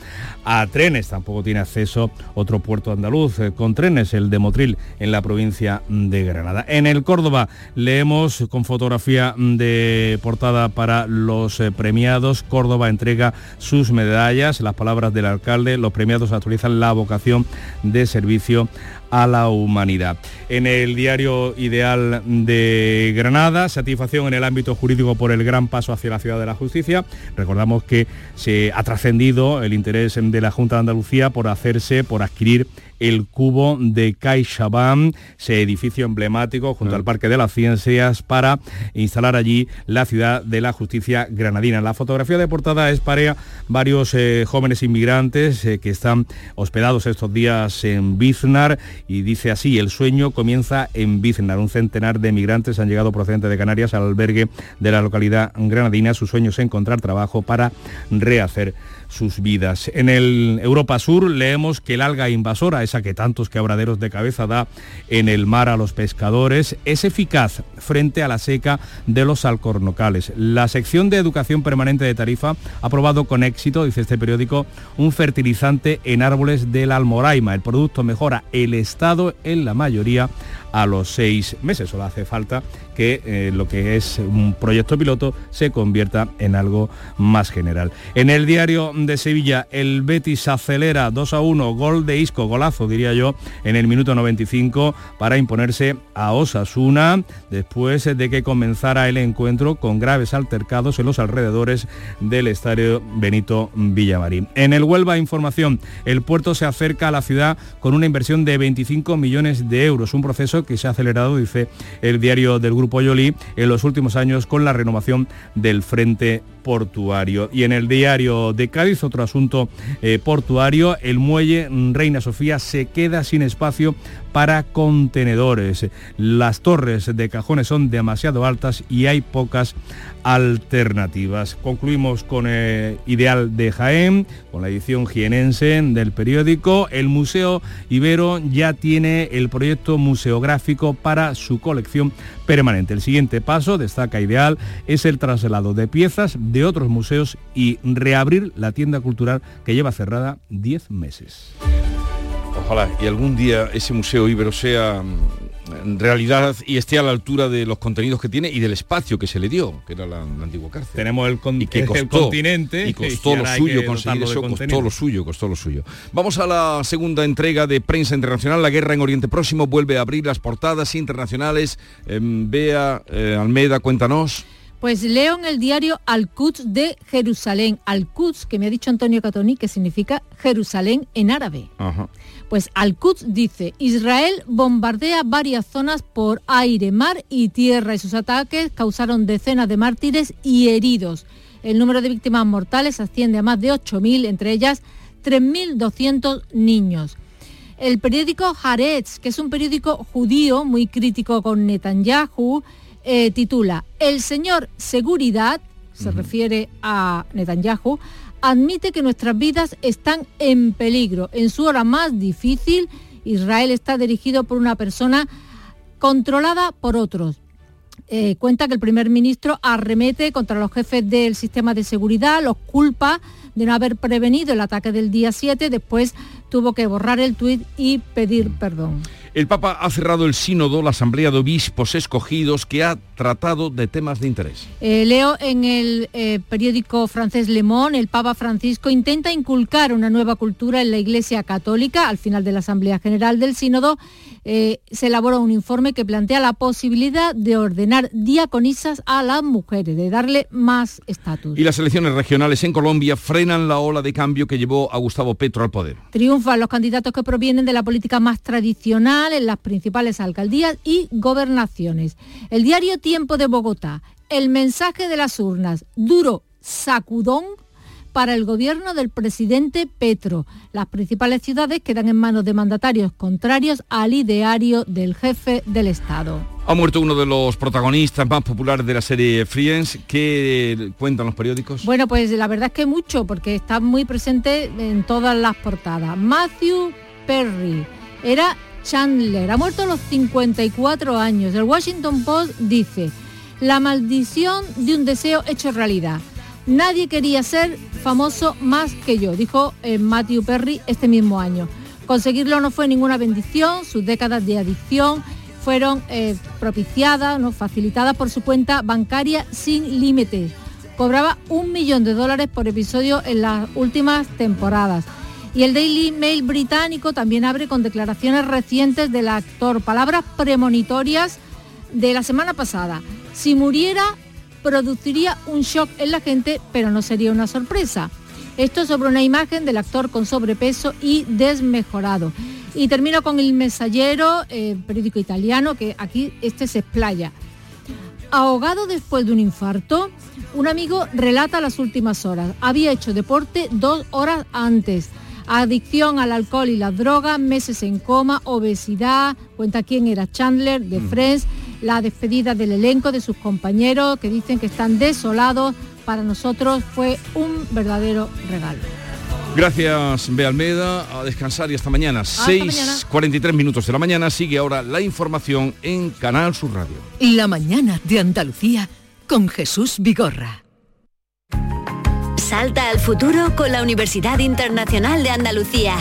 a trenes. Tampoco tiene acceso otro puerto andaluz eh, con trenes, el de Motril, en la provincia de Granada. En el Córdoba leemos con fotografía de portada para los eh, premiados. Córdoba entrega sus medallas las palabras del alcalde, los premiados actualizan la vocación de servicio a la humanidad. En el diario Ideal de Granada, satisfacción en el ámbito jurídico por el gran paso hacia la ciudad de la justicia. Recordamos que se ha trascendido el interés de la Junta de Andalucía por hacerse, por adquirir el cubo de CaixaBank, ese edificio emblemático junto al Parque de las Ciencias para instalar allí la ciudad de la justicia granadina. La fotografía de portada es para varios eh, jóvenes inmigrantes eh, que están hospedados estos días en Biznar y dice así, el sueño comienza en Biznar. Un centenar de migrantes han llegado procedentes de Canarias al albergue de la localidad granadina. Su sueño es encontrar trabajo para rehacer sus vidas. En el Europa Sur leemos que el alga invasora, esa que tantos quebraderos de cabeza da en el mar a los pescadores, es eficaz frente a la seca de los alcornocales. La sección de educación permanente de Tarifa ha probado con éxito, dice este periódico, un fertilizante en árboles del Almoraima. El producto mejora el estado en la mayoría a los seis meses. Solo hace falta que eh, lo que es un proyecto piloto se convierta en algo más general. En el diario de Sevilla, el Betis acelera 2 a 1, gol de Isco, golazo diría yo, en el minuto 95 para imponerse a Osasuna después de que comenzara el encuentro con graves altercados en los alrededores del estadio Benito Villamarín. En el Huelva Información, el puerto se acerca a la ciudad con una inversión de 25 millones de euros, un proceso que se ha acelerado, dice el diario del Grupo Yoli, en los últimos años con la renovación del frente portuario. Y en el diario de Cádiz, otro asunto eh, portuario, el muelle Reina Sofía se queda sin espacio para contenedores. Las torres de cajones son demasiado altas y hay pocas alternativas. Concluimos con el eh, Ideal de Jaén, con la edición jienense del periódico. El Museo Ibero ya tiene el proyecto museográfico para su colección permanente. El siguiente paso, destaca Ideal, es el traslado de piezas de otros museos y reabrir la tienda cultural que lleva cerrada 10 meses. Ojalá y algún día ese museo íbero sea en realidad y esté a la altura de los contenidos que tiene y del espacio que se le dio, que era la, antigua cárcel. Tenemos el, que continente y costó lo suyo conseguir eso, costó lo suyo, costó lo suyo. Vamos a la segunda entrega de Prensa Internacional. La guerra en Oriente Próximo vuelve a abrir las portadas internacionales. Eh, Bea eh, Almeida, cuéntanos. Pues leo en el diario Al-Quds de Jerusalén. Al-Quds, que me ha dicho Antonio Catoni, que significa Jerusalén en árabe. Pues Al-Quds dice, Israel bombardea varias zonas por aire, mar y tierra y sus ataques causaron decenas de mártires y heridos. El número de víctimas mortales asciende a más de 8.000, entre ellas 3.200 niños. El periódico Haaretz, que es un periódico judío muy crítico con Netanyahu, eh, titula El señor Seguridad, se refiere a Netanyahu, admite que nuestras vidas están en peligro. En su hora más difícil, Israel está dirigido por una persona controlada por otros. Eh, cuenta que el primer ministro arremete contra los jefes del sistema de seguridad, los culpa de no haber prevenido el ataque del día 7, después tuvo que borrar el tuit y pedir perdón. El Papa ha cerrado el sínodo, la Asamblea de Obispos Escogidos, que ha tratado de temas de interés. Eh, leo en el eh, periódico francés Le Monde, el Papa Francisco intenta inculcar una nueva cultura en la Iglesia Católica. Al final de la Asamblea General del Sínodo eh, se elaboró un informe que plantea la posibilidad de ordenar diaconisas a las mujeres, de darle más estatus. Y las elecciones regionales en Colombia frenan la ola de cambio que llevó a Gustavo Petro al poder. Triunfan los candidatos que provienen de la política más tradicional en las principales alcaldías y gobernaciones. El diario Tiempo de Bogotá, el mensaje de las urnas, duro sacudón para el gobierno del presidente Petro. Las principales ciudades quedan en manos de mandatarios contrarios al ideario del jefe del Estado. Ha muerto uno de los protagonistas más populares de la serie Friends. ¿Qué cuentan los periódicos? Bueno, pues la verdad es que mucho, porque está muy presente en todas las portadas. Matthew Perry era Chandler, ha muerto a los 54 años. El Washington Post dice, la maldición de un deseo hecho realidad. Nadie quería ser famoso más que yo, dijo eh, Matthew Perry este mismo año. Conseguirlo no fue ninguna bendición, sus décadas de adicción fueron eh, propiciadas, ¿no? facilitadas por su cuenta bancaria sin límites. Cobraba un millón de dólares por episodio en las últimas temporadas. Y el Daily Mail británico también abre con declaraciones recientes del actor, palabras premonitorias de la semana pasada. Si muriera, produciría un shock en la gente, pero no sería una sorpresa. Esto sobre una imagen del actor con sobrepeso y desmejorado. Y termino con el Mensajero, eh, periódico italiano, que aquí este se explaya. Ahogado después de un infarto, un amigo relata las últimas horas. Había hecho deporte dos horas antes. Adicción al alcohol y las drogas, meses en coma, obesidad, cuenta quién era Chandler de mm. Friends, la despedida del elenco de sus compañeros que dicen que están desolados. Para nosotros fue un verdadero regalo. Gracias, Bea Almeda. A descansar y hasta mañana. 6.43 minutos de la mañana. Sigue ahora la información en Canal Sur Radio. La mañana de Andalucía con Jesús Vigorra. Salta al futuro con la Universidad Internacional de Andalucía.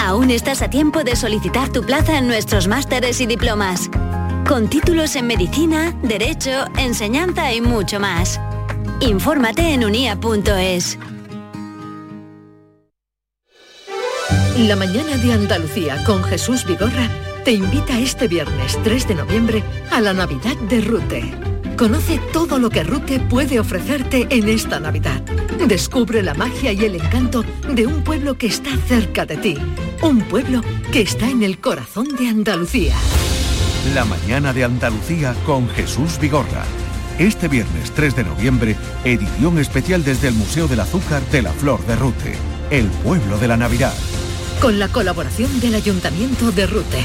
Aún estás a tiempo de solicitar tu plaza en nuestros másteres y diplomas. Con títulos en medicina, derecho, enseñanza y mucho más. Infórmate en unia.es. La mañana de Andalucía con Jesús Vigorra te invita este viernes 3 de noviembre a la Navidad de Rute. Conoce todo lo que Rute puede ofrecerte en esta Navidad. Descubre la magia y el encanto de un pueblo que está cerca de ti. Un pueblo que está en el corazón de Andalucía. La mañana de Andalucía con Jesús Vigorra. Este viernes 3 de noviembre, edición especial desde el Museo del Azúcar de la Flor de Rute, el pueblo de la Navidad con la colaboración del Ayuntamiento de Rute.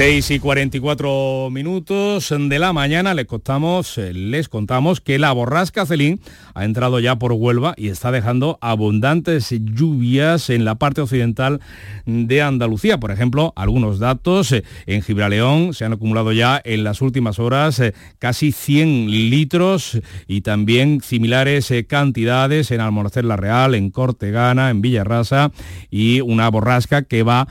6 y 44 minutos de la mañana les contamos, eh, les contamos que la borrasca Celín ha entrado ya por Huelva y está dejando abundantes lluvias en la parte occidental de Andalucía. Por ejemplo, algunos datos, eh, en Gibraleón se han acumulado ya en las últimas horas eh, casi 100 litros y también similares cantidades en Almorcer La Real, en Cortegana, en Villarrasa y una borrasca que va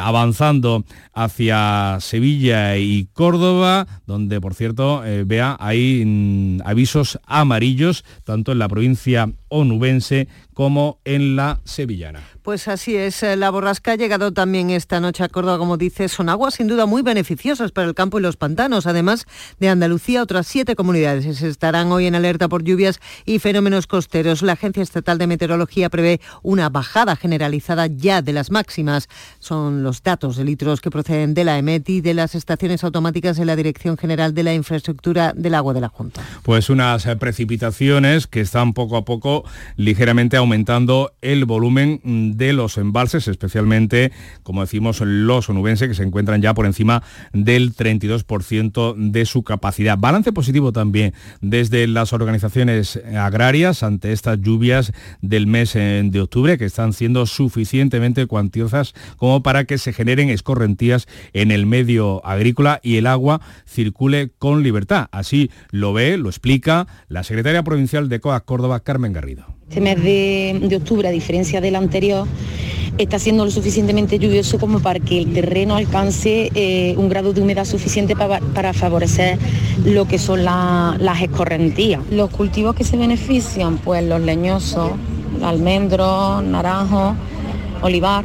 avanzando hacia Sevilla y Córdoba, donde por cierto, eh, vea, hay mm, avisos amarillos tanto en la provincia onubense como en la sevillana. Pues así es, eh, la borrasca ha llegado también esta noche a Córdoba, como dice, son aguas sin duda muy beneficiosas para el campo y los pantanos. Además de Andalucía, otras siete comunidades estarán hoy en alerta por lluvias y fenómenos costeros. La Agencia Estatal de Meteorología prevé una bajada generalizada ya de las máximas. Son los datos de litros que proceden de la EMET y de las estaciones automáticas de la Dirección General de la Infraestructura del Agua de la Junta. Pues unas eh, precipitaciones que están poco a poco ligeramente aumentando el volumen de los embalses, especialmente, como decimos, los onubenses, que se encuentran ya por encima del 32% de su capacidad. Balance positivo también desde las organizaciones agrarias ante estas lluvias del mes eh, de octubre, que están siendo suficientemente cuantiosas como para que se generen escorrentías en el medio agrícola y el agua circule con libertad. Así lo ve, lo explica la secretaria provincial de COAC Córdoba, Carmen Garrido. Este mes de, octubre, a diferencia del anterior, está siendo lo suficientemente lluvioso como para que el terreno alcance eh, un grado de humedad suficiente para, favorecer lo que son las escorrentías. Los cultivos que se benefician, pues los leñosos, almendros, naranjos, olivar.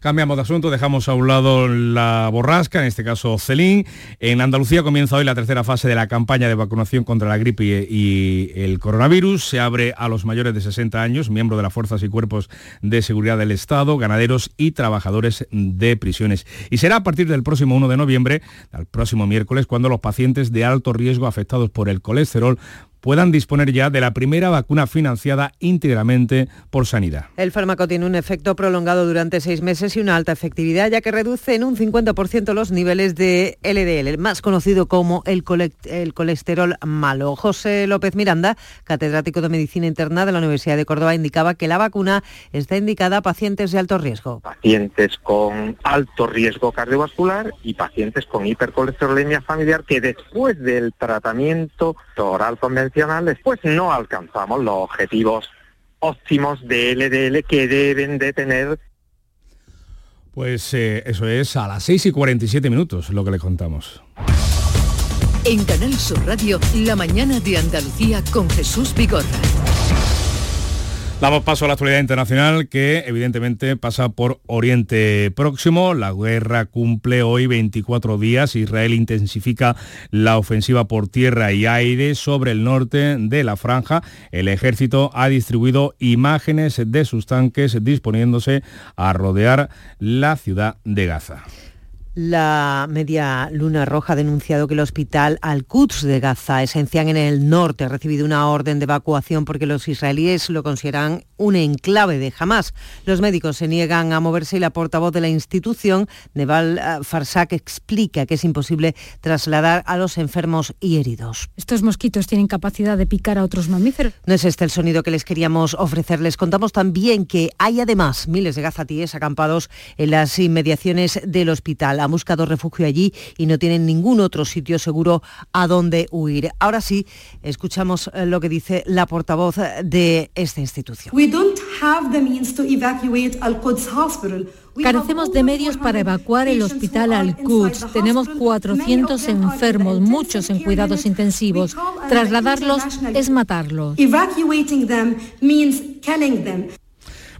Cambiamos de asunto, dejamos a un lado la borrasca, en este caso Celín. En Andalucía comienza hoy la tercera fase de la campaña de vacunación contra la gripe y, el coronavirus. Se abre a los mayores de 60 años, miembros de las fuerzas y cuerpos de seguridad del Estado, ganaderos y trabajadores de prisiones. Y será a partir del próximo 1 de noviembre, al próximo miércoles, cuando los pacientes de alto riesgo afectados por el colesterol puedan disponer ya de la primera vacuna financiada íntegramente por Sanidad. El fármaco tiene un efecto prolongado durante seis meses y una alta efectividad, ya que reduce en un 50% los niveles de LDL, el más conocido como el, colesterol malo. José López Miranda, catedrático de Medicina Interna de la Universidad de Córdoba, indicaba que la vacuna está indicada a pacientes de alto riesgo. Pacientes con alto riesgo cardiovascular y pacientes con hipercolesterolemia familiar que después del tratamiento oral convencional después no alcanzamos los objetivos óptimos de LDL que deben de tener. Pues eh, eso es a las 6 y 47 minutos lo que le contamos. En Canal Sur Radio, la mañana de Andalucía con Jesús Bigorra. Damos paso a la actualidad internacional que evidentemente pasa por Oriente Próximo. La guerra cumple hoy 24 días. Israel intensifica la ofensiva por tierra y aire sobre el norte de la franja. El ejército ha distribuido imágenes de sus tanques disponiéndose a rodear la ciudad de Gaza. La media luna roja ha denunciado que el hospital Al-Quds de Gaza, esencial en el norte, ha recibido una orden de evacuación porque los israelíes lo consideran un enclave de Hamas. Los médicos se niegan a moverse y la portavoz de la institución, Neval eh, Farsak, explica que es imposible trasladar a los enfermos y heridos. Estos mosquitos tienen capacidad de picar a otros mamíferos. No es este el sonido que les queríamos ofrecer. Les contamos también que hay además miles de gazatíes acampados en las inmediaciones del hospital han buscado refugio allí y no tienen ningún otro sitio seguro a donde huir. Ahora sí, escuchamos eh, lo que dice la portavoz de esta institución. Carecemos de medios para evacuar el hospital Al-Quds. Tenemos 400 enfermos, muchos en cuidados intensivos. Trasladarlos es matarlos.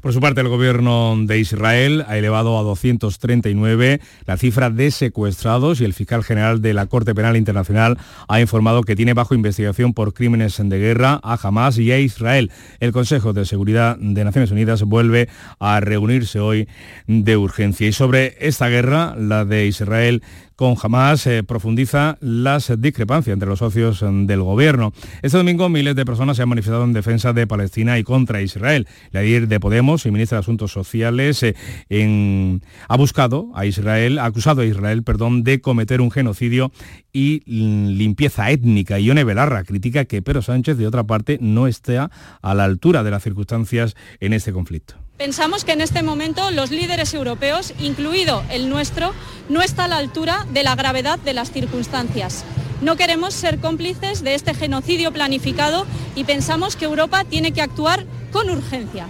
Por su parte, el gobierno de Israel ha elevado a 239 la cifra de secuestrados y el fiscal general de la Corte Penal Internacional ha informado que tiene bajo investigación por crímenes de guerra a Hamas y a Israel. El Consejo de Seguridad de Naciones Unidas vuelve a reunirse hoy de urgencia. Y sobre esta guerra, la de Israel con Hamas eh, profundiza las discrepancias entre los socios mm, del gobierno. Este domingo miles de personas se han manifestado en defensa de Palestina y contra Israel. La líder de Podemos y ministra de Asuntos Sociales eh, ha buscado a Israel, ha acusado a Israel, perdón, de cometer un genocidio y limpieza étnica. Ione Belarra critica que Pedro Sánchez, de otra parte, no esté a la altura de las circunstancias en este conflicto. Pensamos que en este momento los líderes europeos, incluido el nuestro, no está a la altura de la gravedad de las circunstancias. No queremos ser cómplices de este genocidio planificado y pensamos que Europa tiene que actuar con urgencia.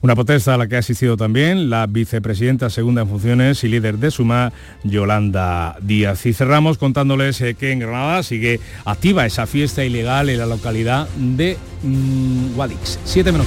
Una protesta a la que ha asistido también la vicepresidenta segunda en funciones y líder de Suma, Yolanda Díaz. Y cerramos contándoles eh, que en Granada sigue activa esa fiesta ilegal en la localidad de mm, Guadix. Siete menos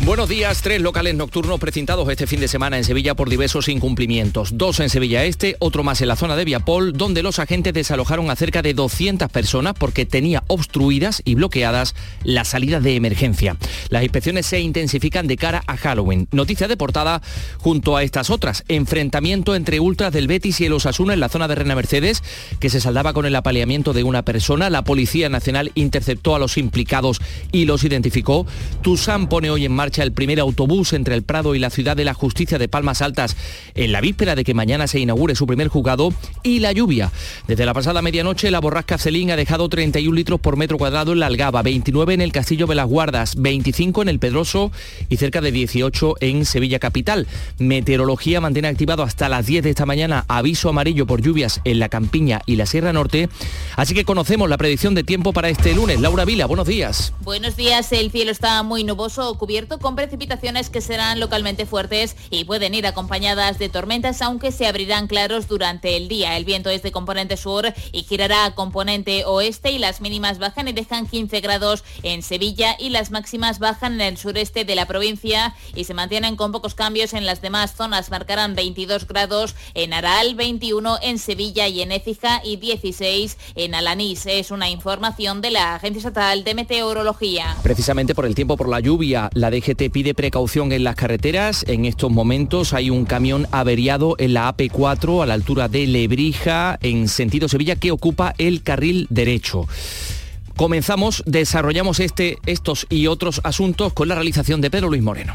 Buenos días, tres locales nocturnos precintados este fin de semana en Sevilla por diversos incumplimientos. Dos en Sevilla Este, otro más en la zona de Viapol, donde los agentes desalojaron a cerca de 200 personas porque tenía obstruidas y bloqueadas las salidas de emergencia. Las inspecciones se intensifican de cara a Halloween. Noticia de portada junto a estas otras. Enfrentamiento entre ultras del Betis y el Osasuna en la zona de Rena Mercedes, que se saldaba con el apaleamiento de una persona. La Policía Nacional interceptó a los implicados y los identificó. Tusan pone hoy en marcha el primer autobús entre el Prado y la Ciudad de la Justicia de Palmas Altas en la víspera de que mañana se inaugure su primer juzgado y la lluvia. Desde la pasada medianoche la borrasca Celín ha dejado 31 litros por metro cuadrado en la Algaba, 29 en el Castillo de las Guardas, 25 en el Pedroso y cerca de 18 en Sevilla Capital. Meteorología mantiene activado hasta las 10 de esta mañana aviso amarillo por lluvias en la Campiña y la Sierra Norte. Así que conocemos la predicción de tiempo para este lunes. Laura Vila, buenos días. Buenos días, el cielo está muy nuboso cubierto con precipitaciones que serán localmente fuertes y pueden ir acompañadas de tormentas, aunque se abrirán claros durante el día. El viento es de componente sur y girará a componente oeste y las mínimas bajan y dejan 15 grados en Sevilla y las máximas bajan en el sureste de la provincia y se mantienen con pocos cambios en las demás zonas. Marcarán 22 grados en Aral, 21 en Sevilla y en Écija y 16 en Alanís. Es una información de la Agencia Estatal de Meteorología. Precisamente por el tiempo, por la lluvia, la de te pide precaución en las carreteras. En estos momentos hay un camión averiado en la AP4 a la altura de Lebrija en sentido Sevilla que ocupa el carril derecho. Comenzamos, desarrollamos este, estos y otros asuntos con la realización de Pedro Luis Moreno.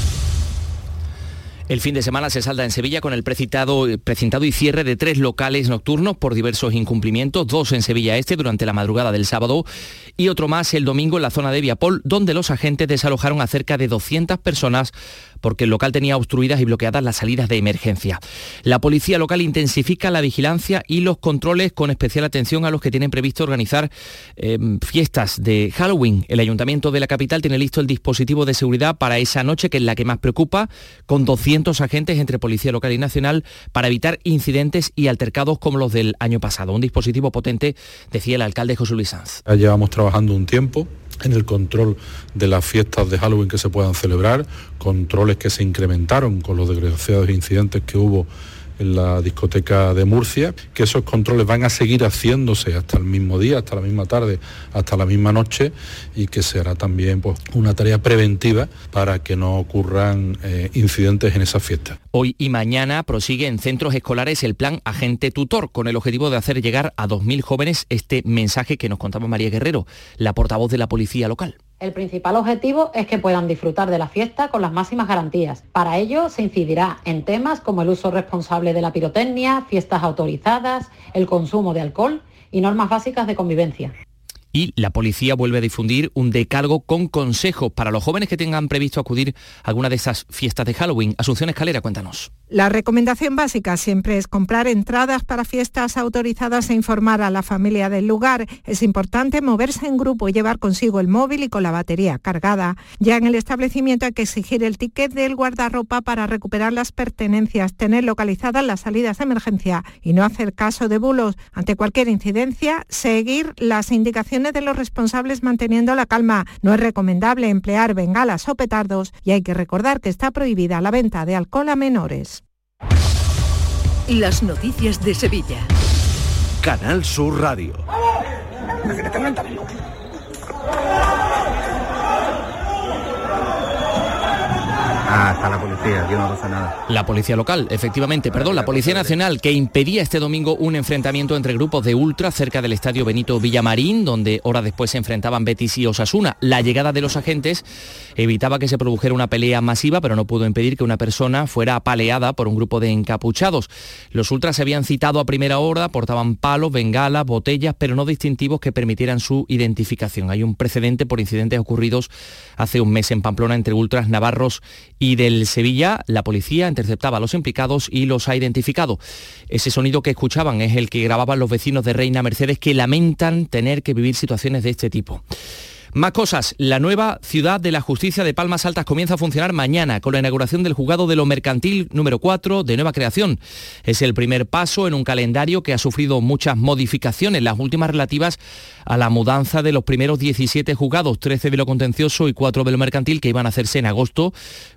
El fin de semana se salda en Sevilla con el precitado, precintado y cierre de tres locales nocturnos por diversos incumplimientos, dos en Sevilla Este durante la madrugada del sábado y otro más el domingo en la zona de Viapol, donde los agentes desalojaron a cerca de 200 personas porque el local tenía obstruidas y bloqueadas las salidas de emergencia. La policía local intensifica la vigilancia y los controles con especial atención a los que tienen previsto organizar em, fiestas de Halloween. El ayuntamiento de la capital tiene listo el dispositivo de seguridad para esa noche, que es la que más preocupa, con 200 agentes entre policía local y nacional para evitar incidentes y altercados como los del año pasado. Un dispositivo potente, decía el alcalde José Luis Sanz. Ya llevamos trabajando un tiempo en el control de las fiestas de Halloween que se puedan celebrar, controles que se incrementaron con los desgraciados incidentes que hubo en la discoteca de Murcia, que esos controles van a seguir haciéndose hasta el mismo día, hasta la misma tarde, hasta la misma noche y que será también pues, una tarea preventiva para que no ocurran eh, incidentes en esas fiestas. Hoy y mañana prosigue en centros escolares el plan Agente Tutor con el objetivo de hacer llegar a 2.000 jóvenes este mensaje que nos contaba María Guerrero, la portavoz de la policía local. El principal objetivo es que puedan disfrutar de la fiesta con las máximas garantías. Para ello se incidirá en temas como el uso responsable de la pirotecnia, fiestas autorizadas, el consumo de alcohol y normas básicas de convivencia y la policía vuelve a difundir un decalgo con consejos para los jóvenes que tengan previsto acudir a alguna de esas fiestas de Halloween. Asunción Escalera, cuéntanos. La recomendación básica siempre es comprar entradas para fiestas autorizadas e informar a la familia del lugar. Es importante moverse en grupo y llevar consigo el móvil y con la batería cargada. Ya en el establecimiento hay que exigir el ticket del guardarropa para recuperar las pertenencias, tener localizadas las salidas de emergencia y no hacer caso de bulos. Ante cualquier incidencia, seguir las indicaciones de los responsables manteniendo la calma. No es recomendable emplear bengalas o petardos y hay que recordar que está prohibida la venta de alcohol a menores. Las noticias de Sevilla. Canal Sur Radio. Ah, está la policía, yo no pasa nada. La policía local, efectivamente, perdón, la Policía Nacional que impedía este domingo un enfrentamiento entre grupos de ultra cerca del estadio Benito Villamarín, donde horas después se enfrentaban Betis y Osasuna. La llegada de los agentes evitaba que se produjera una pelea masiva, pero no pudo impedir que una persona fuera apaleada por un grupo de encapuchados. Los ultras se habían citado a primera hora, portaban palos, bengalas, botellas, pero no distintivos que permitieran su identificación. Hay un precedente por incidentes ocurridos hace un mes en Pamplona entre ultras navarros y del Sevilla, la policía interceptaba a los implicados y los ha identificado. Ese sonido que escuchaban es el que grababan los vecinos de Reina Mercedes que lamentan tener que vivir situaciones de este tipo. Más cosas. La nueva ciudad de la justicia de Palmas Altas comienza a funcionar mañana con la inauguración del juzgado de lo mercantil número 4 de nueva creación. Es el primer paso en un calendario que ha sufrido muchas modificaciones, las últimas relativas a la mudanza de los primeros 17 juzgados, 13 de lo contencioso y 4 de lo mercantil que iban a hacerse en agosto,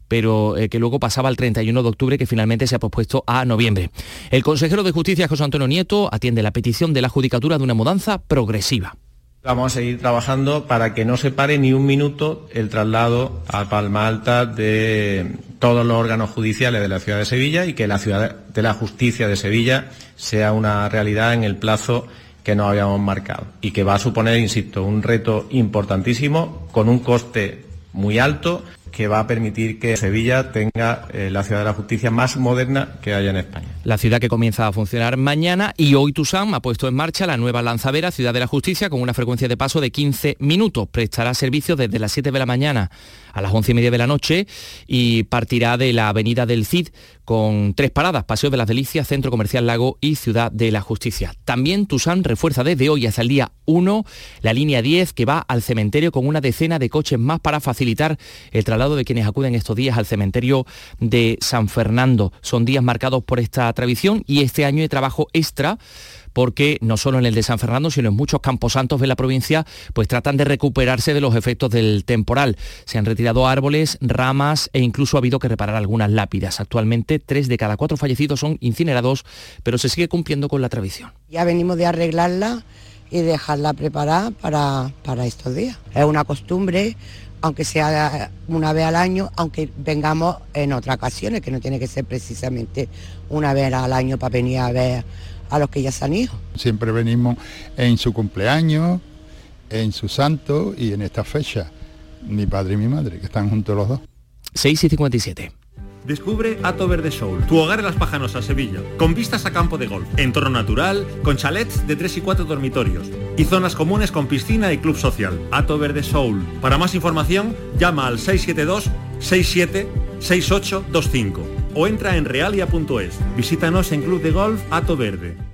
pero eh, que luego pasaba al 31 de octubre, que finalmente se ha pospuesto a noviembre. El consejero de Justicia, José Antonio Nieto, atiende la petición de la judicatura de una mudanza progresiva. Vamos a seguir trabajando para que no se pare ni un minuto el traslado a Palma Alta de todos los órganos judiciales de la ciudad de Sevilla y que la ciudad de la justicia de Sevilla sea una realidad en el plazo que nos habíamos marcado y que va a suponer, insisto, un reto importantísimo con un coste muy alto que va a permitir que Sevilla tenga eh, la ciudad de la justicia más moderna que haya en España. La ciudad que comienza a funcionar mañana y hoy Tusam ha puesto en marcha la nueva lanzadera Ciudad de la Justicia con una frecuencia de paso de 15 minutos. Prestará servicio desde las 7 de la mañana a las 11 y media de la noche y partirá de la avenida del Cid con tres paradas, Paseo de las Delicias, Centro Comercial Lago y Ciudad de la Justicia. También Tusam refuerza desde hoy hasta el día 1 la línea 10 que va al cementerio con una decena de coches más para facilitar el traslado de quienes acuden estos días al cementerio de San Fernando. Son días marcados por esta tradición y este año de trabajo extra porque no solo en el de San Fernando, sino en muchos camposantos de la provincia, pues tratan de recuperarse de los efectos del temporal. Se han retirado árboles, ramas e incluso ha habido que reparar algunas lápidas. Actualmente, tres de cada cuatro fallecidos son incinerados, pero se sigue cumpliendo con la tradición. Ya venimos de arreglarla y dejarla preparada para, para estos días. Es una costumbre aunque sea una vez al año, aunque vengamos en otras ocasiones, que no tiene que ser precisamente una vez al año para venir a ver a los que ya se han ido. Siempre venimos en su cumpleaños, en su santo y en esta fecha. Mi padre y mi madre, que están juntos los dos. 6 y 57. Descubre Ato Verde Soul, tu hogar en Las Pajanosas, Sevilla, con vistas a campo de golf, entorno natural, con chalets de 3 y 4 dormitorios y zonas comunes con piscina y club social. Ato Verde Soul. Para más información, llama al 672 67 6825 o entra en realia.es. Visítanos en Club de Golf Ato Verde.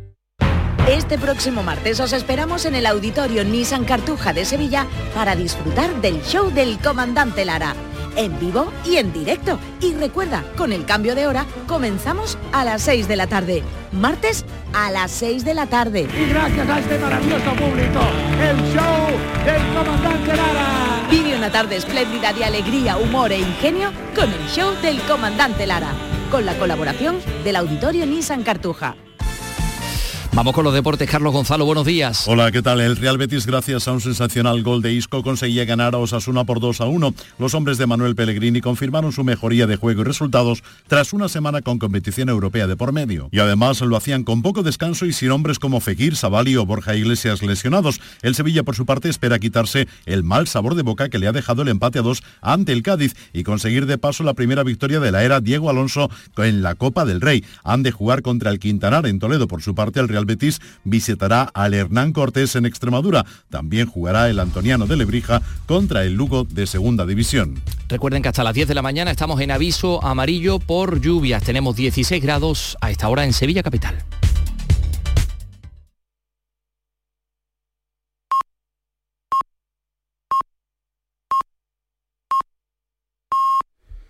Este próximo martes os esperamos en el Auditorio Nissan Cartuja de Sevilla para disfrutar del show del Comandante Lara. En vivo y en directo. Y recuerda, con el cambio de hora, comenzamos a las 6 de la tarde. Martes a las 6 de la tarde. Y gracias a este maravilloso público, el show del Comandante Lara. Vive una tarde espléndida de alegría, humor e ingenio con el show del Comandante Lara. Con la colaboración del Auditorio Nissan Cartuja. Vamos con los deportes. Carlos Gonzalo, buenos días. Hola, ¿qué tal? El Real Betis, gracias a un sensacional gol de Isco, conseguía ganar a Osasuna por 2 a 1. Los hombres de Manuel Pellegrini confirmaron su mejoría de juego y resultados tras una semana con competición europea de por medio. Y además lo hacían con poco descanso y sin hombres como Fekir, Savali o Borja Iglesias lesionados. El Sevilla, por su parte, espera quitarse el mal sabor de boca que le ha dejado el empate a 2 ante el Cádiz y conseguir de paso la primera victoria de la era Diego Alonso en la Copa del Rey. Han de jugar contra el Quintanar en Toledo. Por su parte, el Real Betis visitará al Hernán Cortés en Extremadura. También jugará el Antoniano de Lebrija contra el Lugo de Segunda División. Recuerden que hasta las 10 de la mañana estamos en aviso amarillo por lluvias. Tenemos 16 grados a esta hora en Sevilla Capital.